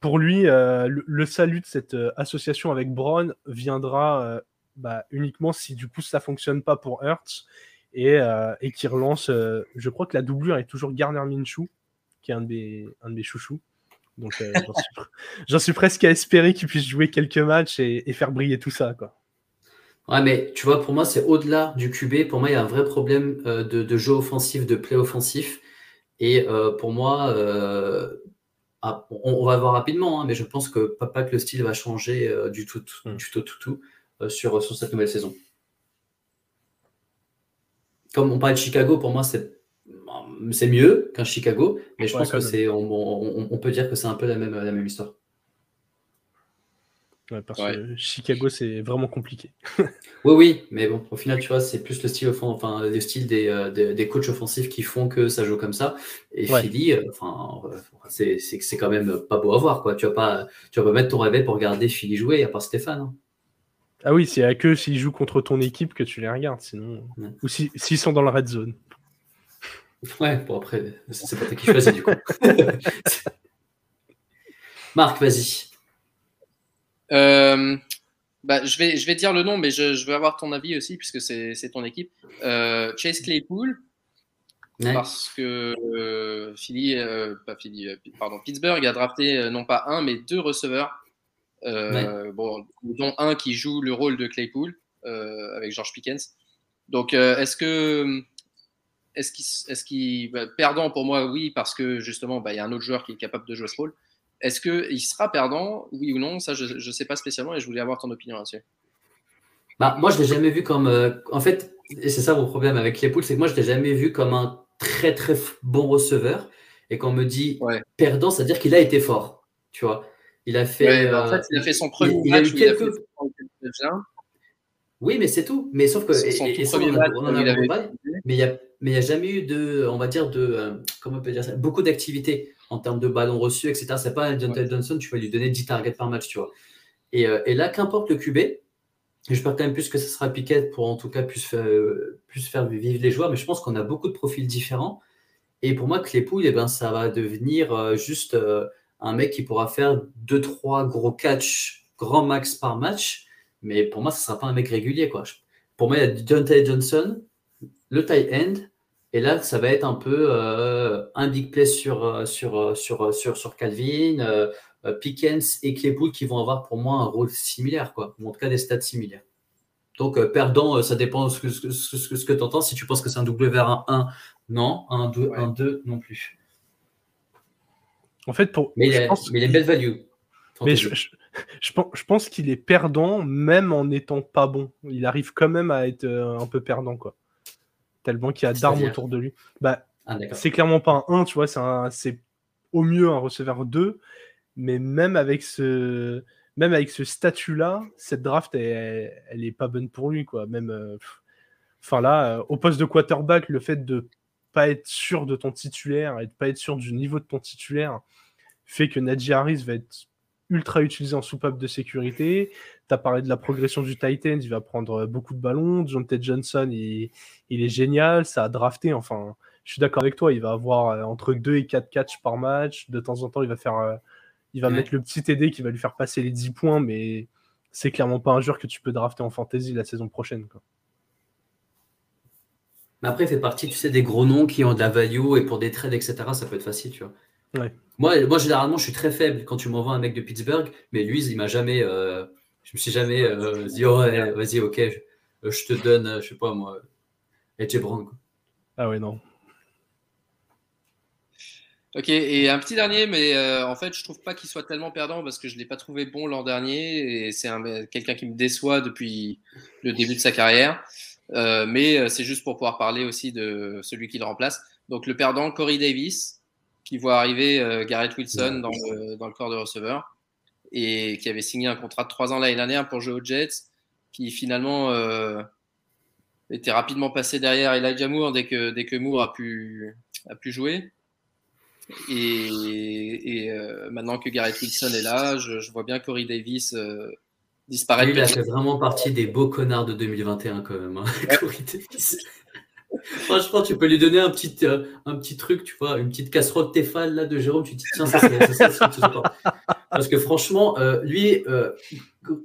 Pour lui, euh, le, salut de cette euh, association avec Brown viendra bah, uniquement si du coup ça fonctionne pas pour Hurts et, et qui relance. je crois que la doublure est toujours Garner Minshew qui est un de mes, un de mes chouchous. Donc euh, j'en suis, presque à espérer qu'il puisse jouer quelques matchs et, faire briller tout ça. Quoi. Ouais, mais tu vois, pour moi, c'est au-delà du QB. Pour moi, il y a un vrai problème euh, de, jeu offensif, de play offensif. Et euh, pour moi, ah, on, va voir rapidement, hein, mais je pense que pas, que le style va changer du tout, hmm. du tout, tout, tout sur, sur cette nouvelle saison. Comme on parle de Chicago, pour moi, c'est c'est mieux qu'un Chicago, mais je pense que c'est, on, peut dire que c'est un peu la même, la même histoire. Parce que Chicago, c'est vraiment compliqué. oui, oui, mais bon, au final, tu vois, c'est plus le style, enfin, le style des, euh, des, coachs offensifs qui font que ça joue comme ça. Et Philly, euh, enfin, euh, c'est, c'est, quand même pas beau à voir, quoi. Tu vas pas, tu vas pas mettre ton réveil pour regarder Philly jouer, à part Stéphane. Hein. Ah oui, c'est à que s'ils jouent contre ton équipe que tu les regardes, sinon. Ou s'ils sont dans la red zone. Ouais, bon après, c'est pas toi qui choisis du coup. Marc, vas-y. Euh, bah, je, vais, je vais dire le nom, mais je, veux avoir ton avis aussi, puisque c'est ton équipe. Euh, Chase Claypool, parce que euh, Philly, pas Philly, pardon, Pittsburgh a drafté non pas un, mais deux receveurs, bon, dont un qui joue le rôle de Claypool, avec George Pickens. Donc, est-ce que est-ce qu'il, bah, perdant pour moi, oui, parce que justement, bah, il y a un autre joueur qui est capable de jouer ce rôle. Est-ce qu'il sera perdant, oui ou non? Ça, je ne sais pas spécialement et je voulais avoir ton opinion là-dessus. Bah, moi, je ne l'ai jamais vu comme. Euh, en fait, et c'est ça mon problème avec les poules, c'est que moi, je ne l'ai jamais vu comme un très très bon receveur. Et quand on me dit perdant, c'est-à-dire qu'il a été fort. Tu vois Il a fait. Bah, en fait, il a fait son premier il, match. Il a fait oui, mais c'est tout. Mais sauf que. mais il mais il n'y a jamais eu de, on va dire, de, euh, comment on peut dire ça, beaucoup d'activités en termes de ballons reçus, etc. C'est pas un Jonathan Johnson, tu vas lui donner 10 targets par match, tu vois. Et, euh, et là, qu'importe le QB, j'espère quand même plus que ce sera Piquet pour en tout cas plus, faire, plus faire vivre les joueurs, mais je pense qu'on a beaucoup de profils différents. Et pour moi, Claypool, eh ben, ça va devenir euh, juste un mec qui pourra faire 2-3 gros catchs grand max par match. Mais pour moi, ce ne sera pas un mec régulier. Quoi. Pour moi, il y a Jonathan Johnson, le tight end. Et là, ça va être un peu euh, un big play sur, euh, sur, euh, sur, sur, sur Calvin, Pickens et Claypool qui vont avoir pour moi un rôle similaire, quoi, ou en tout cas des stats similaires. Donc, perdant, ça dépend de ce que, ce, ce, que tu entends. Si tu penses que c'est un W vers un 1, non. Un 2, un 2 non plus. En fait, pour. Mais, il, est belle value. Mais je, je pense, je pense qu'il est perdant même en n'étant pas bon. Il arrive quand même à être euh, un peu perdant, quoi. Tellement qu'il y a d'armes autour de lui. Bah, Ah, c'est clairement pas un 1, tu vois, c'est au mieux un receveur 2, mais même avec ce, même avec ce statut-là, cette draft, elle, elle est pas bonne pour lui, quoi. Même, euh, pff. enfin là, euh, au poste de quarterback, le fait de pas être sûr de ton titulaire et de pas être sûr du niveau de ton titulaire fait que Najee Harris va être ultra utilisé en soupape de sécurité. Tu as parlé de la progression du Titan, il va prendre euh, beaucoup de ballons. John Ted Johnson, il, il est génial, ça a drafté. Enfin, je suis d'accord avec toi, il va avoir euh, entre 2 et 4 catchs par match. De temps en temps, il va faire euh, il va Ouais. mettre le petit TD qui va lui faire passer les 10 points, mais c'est clairement pas un joueur que tu peux drafter en fantasy la saison prochaine. Quoi. Mais après, il fait partie, tu sais, des gros noms qui ont de la value et pour des trades, etc., ça peut être facile, tu vois. Ouais. Moi, moi, généralement, je suis très faible quand tu m'envoies un mec de Pittsburgh, mais lui, il m'a jamais. euh, je me suis jamais euh, dit, oh, ouais, vas-y, ok, je, je te donne, euh, je sais pas moi, AJ Brown. Ah ouais, non. Ok, et un petit dernier, mais euh, en fait, je trouve pas qu'il soit tellement perdant parce que je l'ai pas trouvé bon l'an dernier et c'est un- quelqu'un qui me déçoit depuis le début de sa carrière. Euh, mais euh, c'est juste pour pouvoir parler aussi de celui qui le remplace. Donc le perdant, Corey Davis, qui voit arriver euh, Garrett Wilson dans le, dans le corps de receveur et qui avait signé un contrat de 3 ans l'année dernière pour jouer aux Jets, qui finalement euh, était rapidement passé derrière Elijah Moore dès que, dès que Moore a pu, a pu jouer. Et, et euh, maintenant que Garrett Wilson est là, je, je vois bien Corey Davis euh, disparaître. Lui, il a fait vraiment partie des beaux connards de 2021 quand même. hein, Corey Davis. Franchement, tu peux lui donner un petit, euh, un petit truc, tu vois, une petite casserole Tefal là de Jérôme, tu te dis tiens, ça c'est ça, c'est- c'est important. Parce que franchement, euh, lui, euh,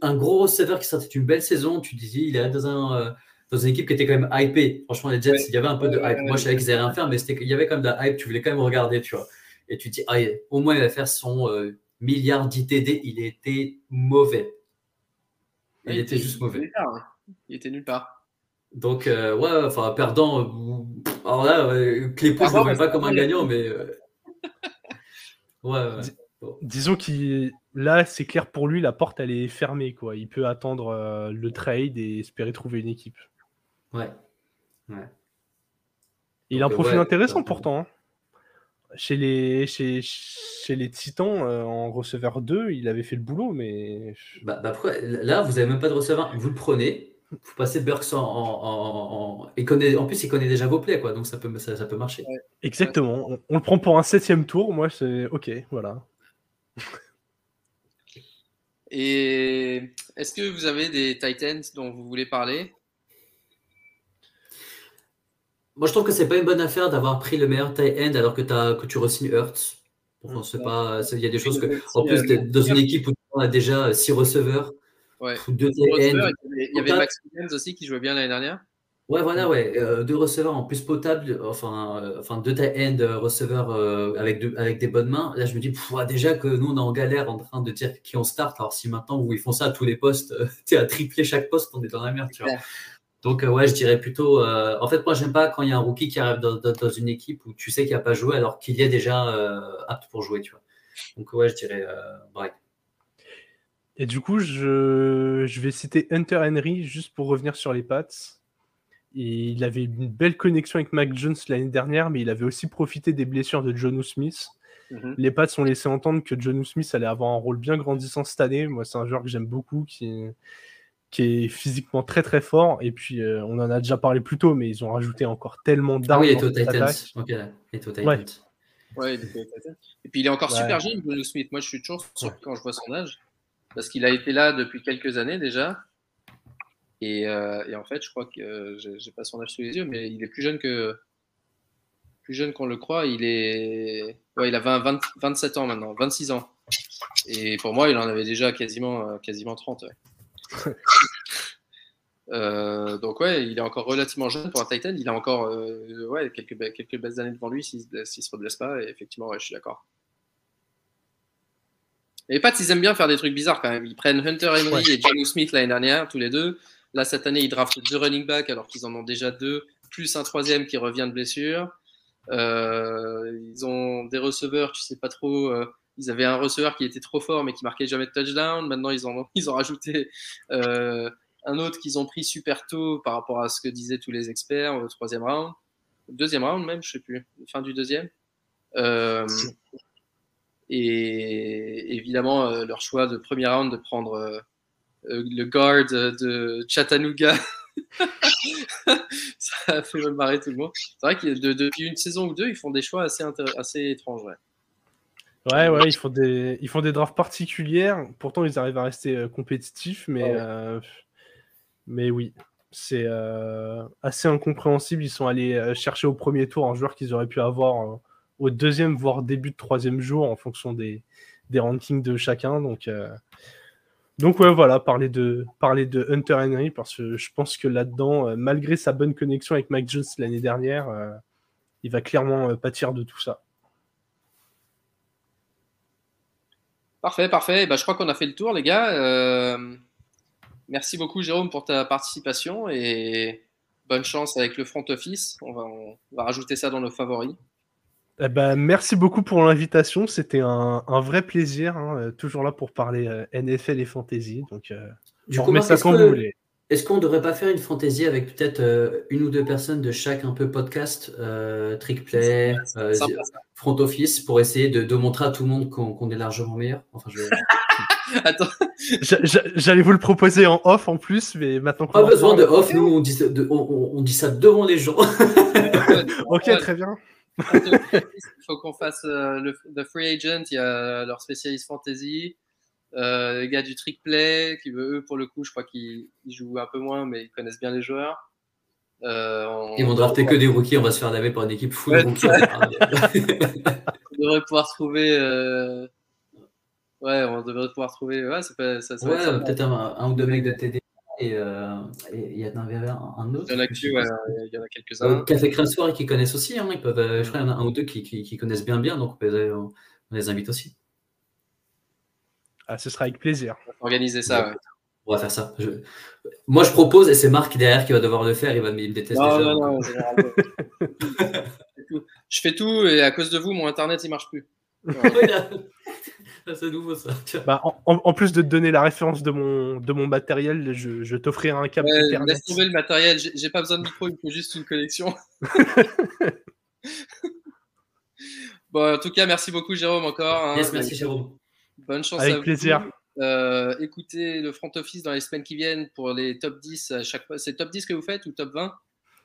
un gros receveur qui sortait une belle saison, tu disais, il est dans un dans une équipe qui était quand même hypée. Franchement, les Jets, Ouais. il y avait un peu de hype. Moi, je savais qu'ils allaient rien faire, mais c'était- il y avait quand même de la hype. Tu voulais quand même regarder, tu vois. Et tu te dis, ah, au moins, il va faire son milliard d'ITD. Il était mauvais. Il Ouais, était juste mauvais. nulle part, hein. Il était nulle part. Donc, euh, ouais, enfin, perdant. euh, alors là, euh, Claypool, je ne le vois pas c'est comme un gagnant, mais. euh, ouais, ouais. Disons qu'il là, c'est clair pour lui, la porte elle est fermée quoi. Il peut attendre euh, le trade et espérer trouver une équipe. ouais. Il a un profil ouais, intéressant pourtant. hein. Chez les, chez, chez les Titans, euh, en receveur 2, il avait fait le boulot, mais Bah, bah pourquoi Là, vous n'avez même pas de receveur. Vous le prenez. Vous passez Burks en. en, en- en- il connaît, en plus, il connaît déjà vos plays, quoi. Donc, ça peut, ça, ça peut marcher. exactement. On, on le prend pour un septième tour. Moi, c'est ok, voilà. Et est-ce que vous avez des Titans dont vous voulez parler? Moi, je trouve que c'est pas une bonne affaire d'avoir pris le meilleur tight end alors que, as, que tu re-signes Hurts. Mm. c'est- il y a des choses que. En plus, dans une équipe où on a déjà six receveurs, Ouais. deux Receveur, tight ends. Il y avait, Potable. Max Williams aussi qui jouait bien l'année dernière. Ouais, voilà, ouais. euh, deux receveurs en plus potables, enfin, euh, enfin deux tight end euh, receveurs euh, avec, avec des bonnes mains. Là, je me dis, pff, déjà que nous, on est en galère en train de dire qui on start. Alors, si maintenant, où ils font ça à tous les postes, tu à tripler chaque poste, on est dans la merde, tu vois. Donc, ouais, je dirais plutôt. en fait, moi, j'aime pas quand il y a un rookie qui arrive dans, dans- dans une équipe où tu sais qu'il n'a pas joué alors qu'il y est déjà apte pour jouer, tu vois. Donc, ouais, je dirais Bright. Et du coup, je, je vais citer Hunter Henry juste pour revenir sur les pattes. Et il avait une belle connexion avec Mac Jones l'année dernière, mais il avait aussi profité des blessures de John Smith. Mhm. Les Pats ont laissé entendre que John Smith allait avoir un rôle bien grandissant cette année. Moi, c'est un joueur que j'aime beaucoup, qui est, qui est physiquement très très fort. Et puis, euh, on en a déjà parlé plus tôt, mais ils ont rajouté encore tellement Ah d'armes oui, il est au Titans. il est au Titans. Ouais. Ouais, il était avec Titans. Et puis il est encore Ouais. super jeune, Bruno Smith. Moi, je suis toujours surpris quand je vois son âge. Parce qu'il a été là depuis quelques années déjà. Et, euh, et en fait, je crois que euh, j'ai pas son âge sous les yeux, mais il est plus jeune que plus jeune qu'on le croit. Il est ouais, il a 20, 20 27 ans maintenant, 26 ans. Et pour moi, il en avait déjà quasiment euh, quasiment 30. ouais. Euh, donc ouais, il est encore relativement jeune pour un Titan. Il a encore euh, ouais, quelques, quelques belles années devant lui s'il ne se redresse pas. Et effectivement, ouais, je suis d'accord. Les Pats, ils aiment bien faire des trucs bizarres quand même. Ils prennent Hunter Henry Ouais. et John Smith l'année dernière, tous les deux. Là, cette année, ils draftent deux running backs alors qu'ils en ont déjà deux, plus un troisième qui revient de blessure. Euh, ils ont des receveurs, tu sais pas trop. euh, ils avaient un receveur qui était trop fort mais qui marquait jamais de touchdown. Maintenant, ils ont, ils ont rajouté euh, un autre qu'ils ont pris super tôt par rapport à ce que disaient tous les experts au troisième round, deuxième round même, je sais plus, fin du deuxième. Et évidemment, euh, leur choix de premier round de prendre euh, euh, le guard de Chattanooga. ça a fait mal marrer tout le monde. C'est vrai que de, depuis une saison ou deux, ils font des choix assez, assez étranges. Ouais. Ouais, ouais, ils font des, ils font des drafts particulières. Pourtant, ils arrivent à rester compétitifs, mais, Ouais. euh, mais oui, c'est euh, assez incompréhensible. Ils sont allés chercher au premier tour un joueur qu'ils auraient pu avoir deuxième, voire début de troisième jour, en fonction des, rankings de chacun. Donc, euh, donc ouais, voilà, parler de, parler de Hunter Henry, parce que je pense que là-dedans, euh, malgré sa bonne connexion avec Mike Jones l'année dernière, euh, il va clairement pâtir de tout ça. Parfait, parfait. Bah, je crois qu'on a fait le tour, les gars. Merci beaucoup, Jérôme, pour ta participation et bonne chance avec le front office. On va, on va rajouter ça dans nos favoris. Eh ben, merci beaucoup pour l'invitation. C'était un, un vrai plaisir. hein, euh, toujours là pour parler euh, NFL et fantasy. Donc, euh, Du on coup, Marc, ça est-ce quand vous voulez. Est-ce qu'on ne devrait pas faire une fantaisie avec peut-être euh, une ou deux personnes de chaque un peu podcast, euh, trick play, euh, front office, pour essayer de, de montrer à tout le monde qu'on est largement meilleur Enfin, je... Attends, J'a- j'a- J'allais vous le proposer en off en plus, mais maintenant qu'on Pas besoin de off, nous on dit, de- on dit ça devant les gens. Ok, très bien. Il faut qu'on fasse euh, le the free agent. Il y a leur spécialiste fantasy. Euh, les gars du trick play, qui eux, pour le coup, je crois qu'ils ils jouent un peu moins, mais ils connaissent bien les joueurs. Euh, on, Ils vont drafter que des rookies, on va se faire laver par une équipe full Ouais. on devrait pouvoir trouver. euh, Ouais, on devrait pouvoir trouver. Ouais, peut-être un, un ou deux mecs de TD. Et euh, et il y en avait un, un autre. Il y en a, je que, sais ouais, il y en a quelques-uns. Euh, Café Crème Soir et qui connaissent aussi. Hein, ils peuvent, euh, je crois qu'il y en a un ou deux qui, qui, qui connaissent bien bien, donc on, peut- on les invite aussi. Ah, ce sera avec plaisir. On va organiser ça. ouais. On va faire ça. Je- Moi, je propose et c'est Marc derrière qui va devoir le faire. Il, va, il me déteste Non, déjà. non, non. Je fais tout. Et à cause de vous, mon internet il marche plus. euh, c'est nouveau ça. Tiens. Bah, en, plus de te donner la référence de mon, de mon matériel, je, je t'offrirai un câble Ouais, Ethernet. laisse tomber le matériel, j'ai pas besoin de micro, il me faut juste une connexion. bon, en tout cas, merci beaucoup Jérôme encore. hein. Yes, merci Jérôme. Bonne chance Avec à vous. plaisir. Euh, écoutez le front office dans les semaines qui viennent pour les top 10 à chaque fois. C'est top 10 que vous faites ou top 20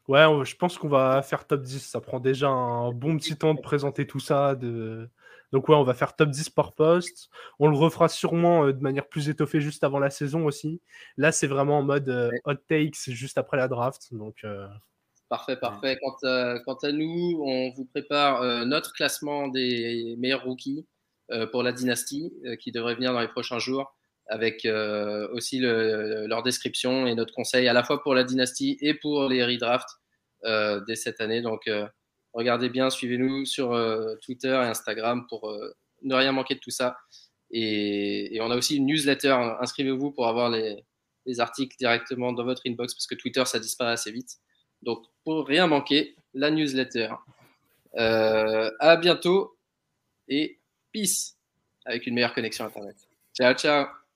Ouais, je pense qu'on va faire top 10. Ça prend déjà un bon petit temps de présenter tout ça. De... Donc ouais, on va faire top 10 par poste. On le refera sûrement euh, de manière plus étoffée juste avant la saison aussi. Là, c'est vraiment en mode euh, hot takes juste après la draft. Donc euh, Parfait, parfait. Quant à, quant à nous, on vous prépare notre classement des meilleurs rookies pour la dynastie qui devrait venir dans les prochains jours avec aussi le- leur description et notre conseil à la fois pour la dynastie et pour les redrafts dès cette année. Donc, regardez bien, suivez-nous sur euh, Twitter et Instagram pour euh, ne rien manquer de tout ça. Et, on a aussi une newsletter. Inscrivez-vous pour avoir les, les articles directement dans votre inbox parce que Twitter, ça disparaît assez vite. Donc, pour rien manquer, la newsletter. Euh, à bientôt et peace avec une meilleure connexion Internet. Ciao, ciao.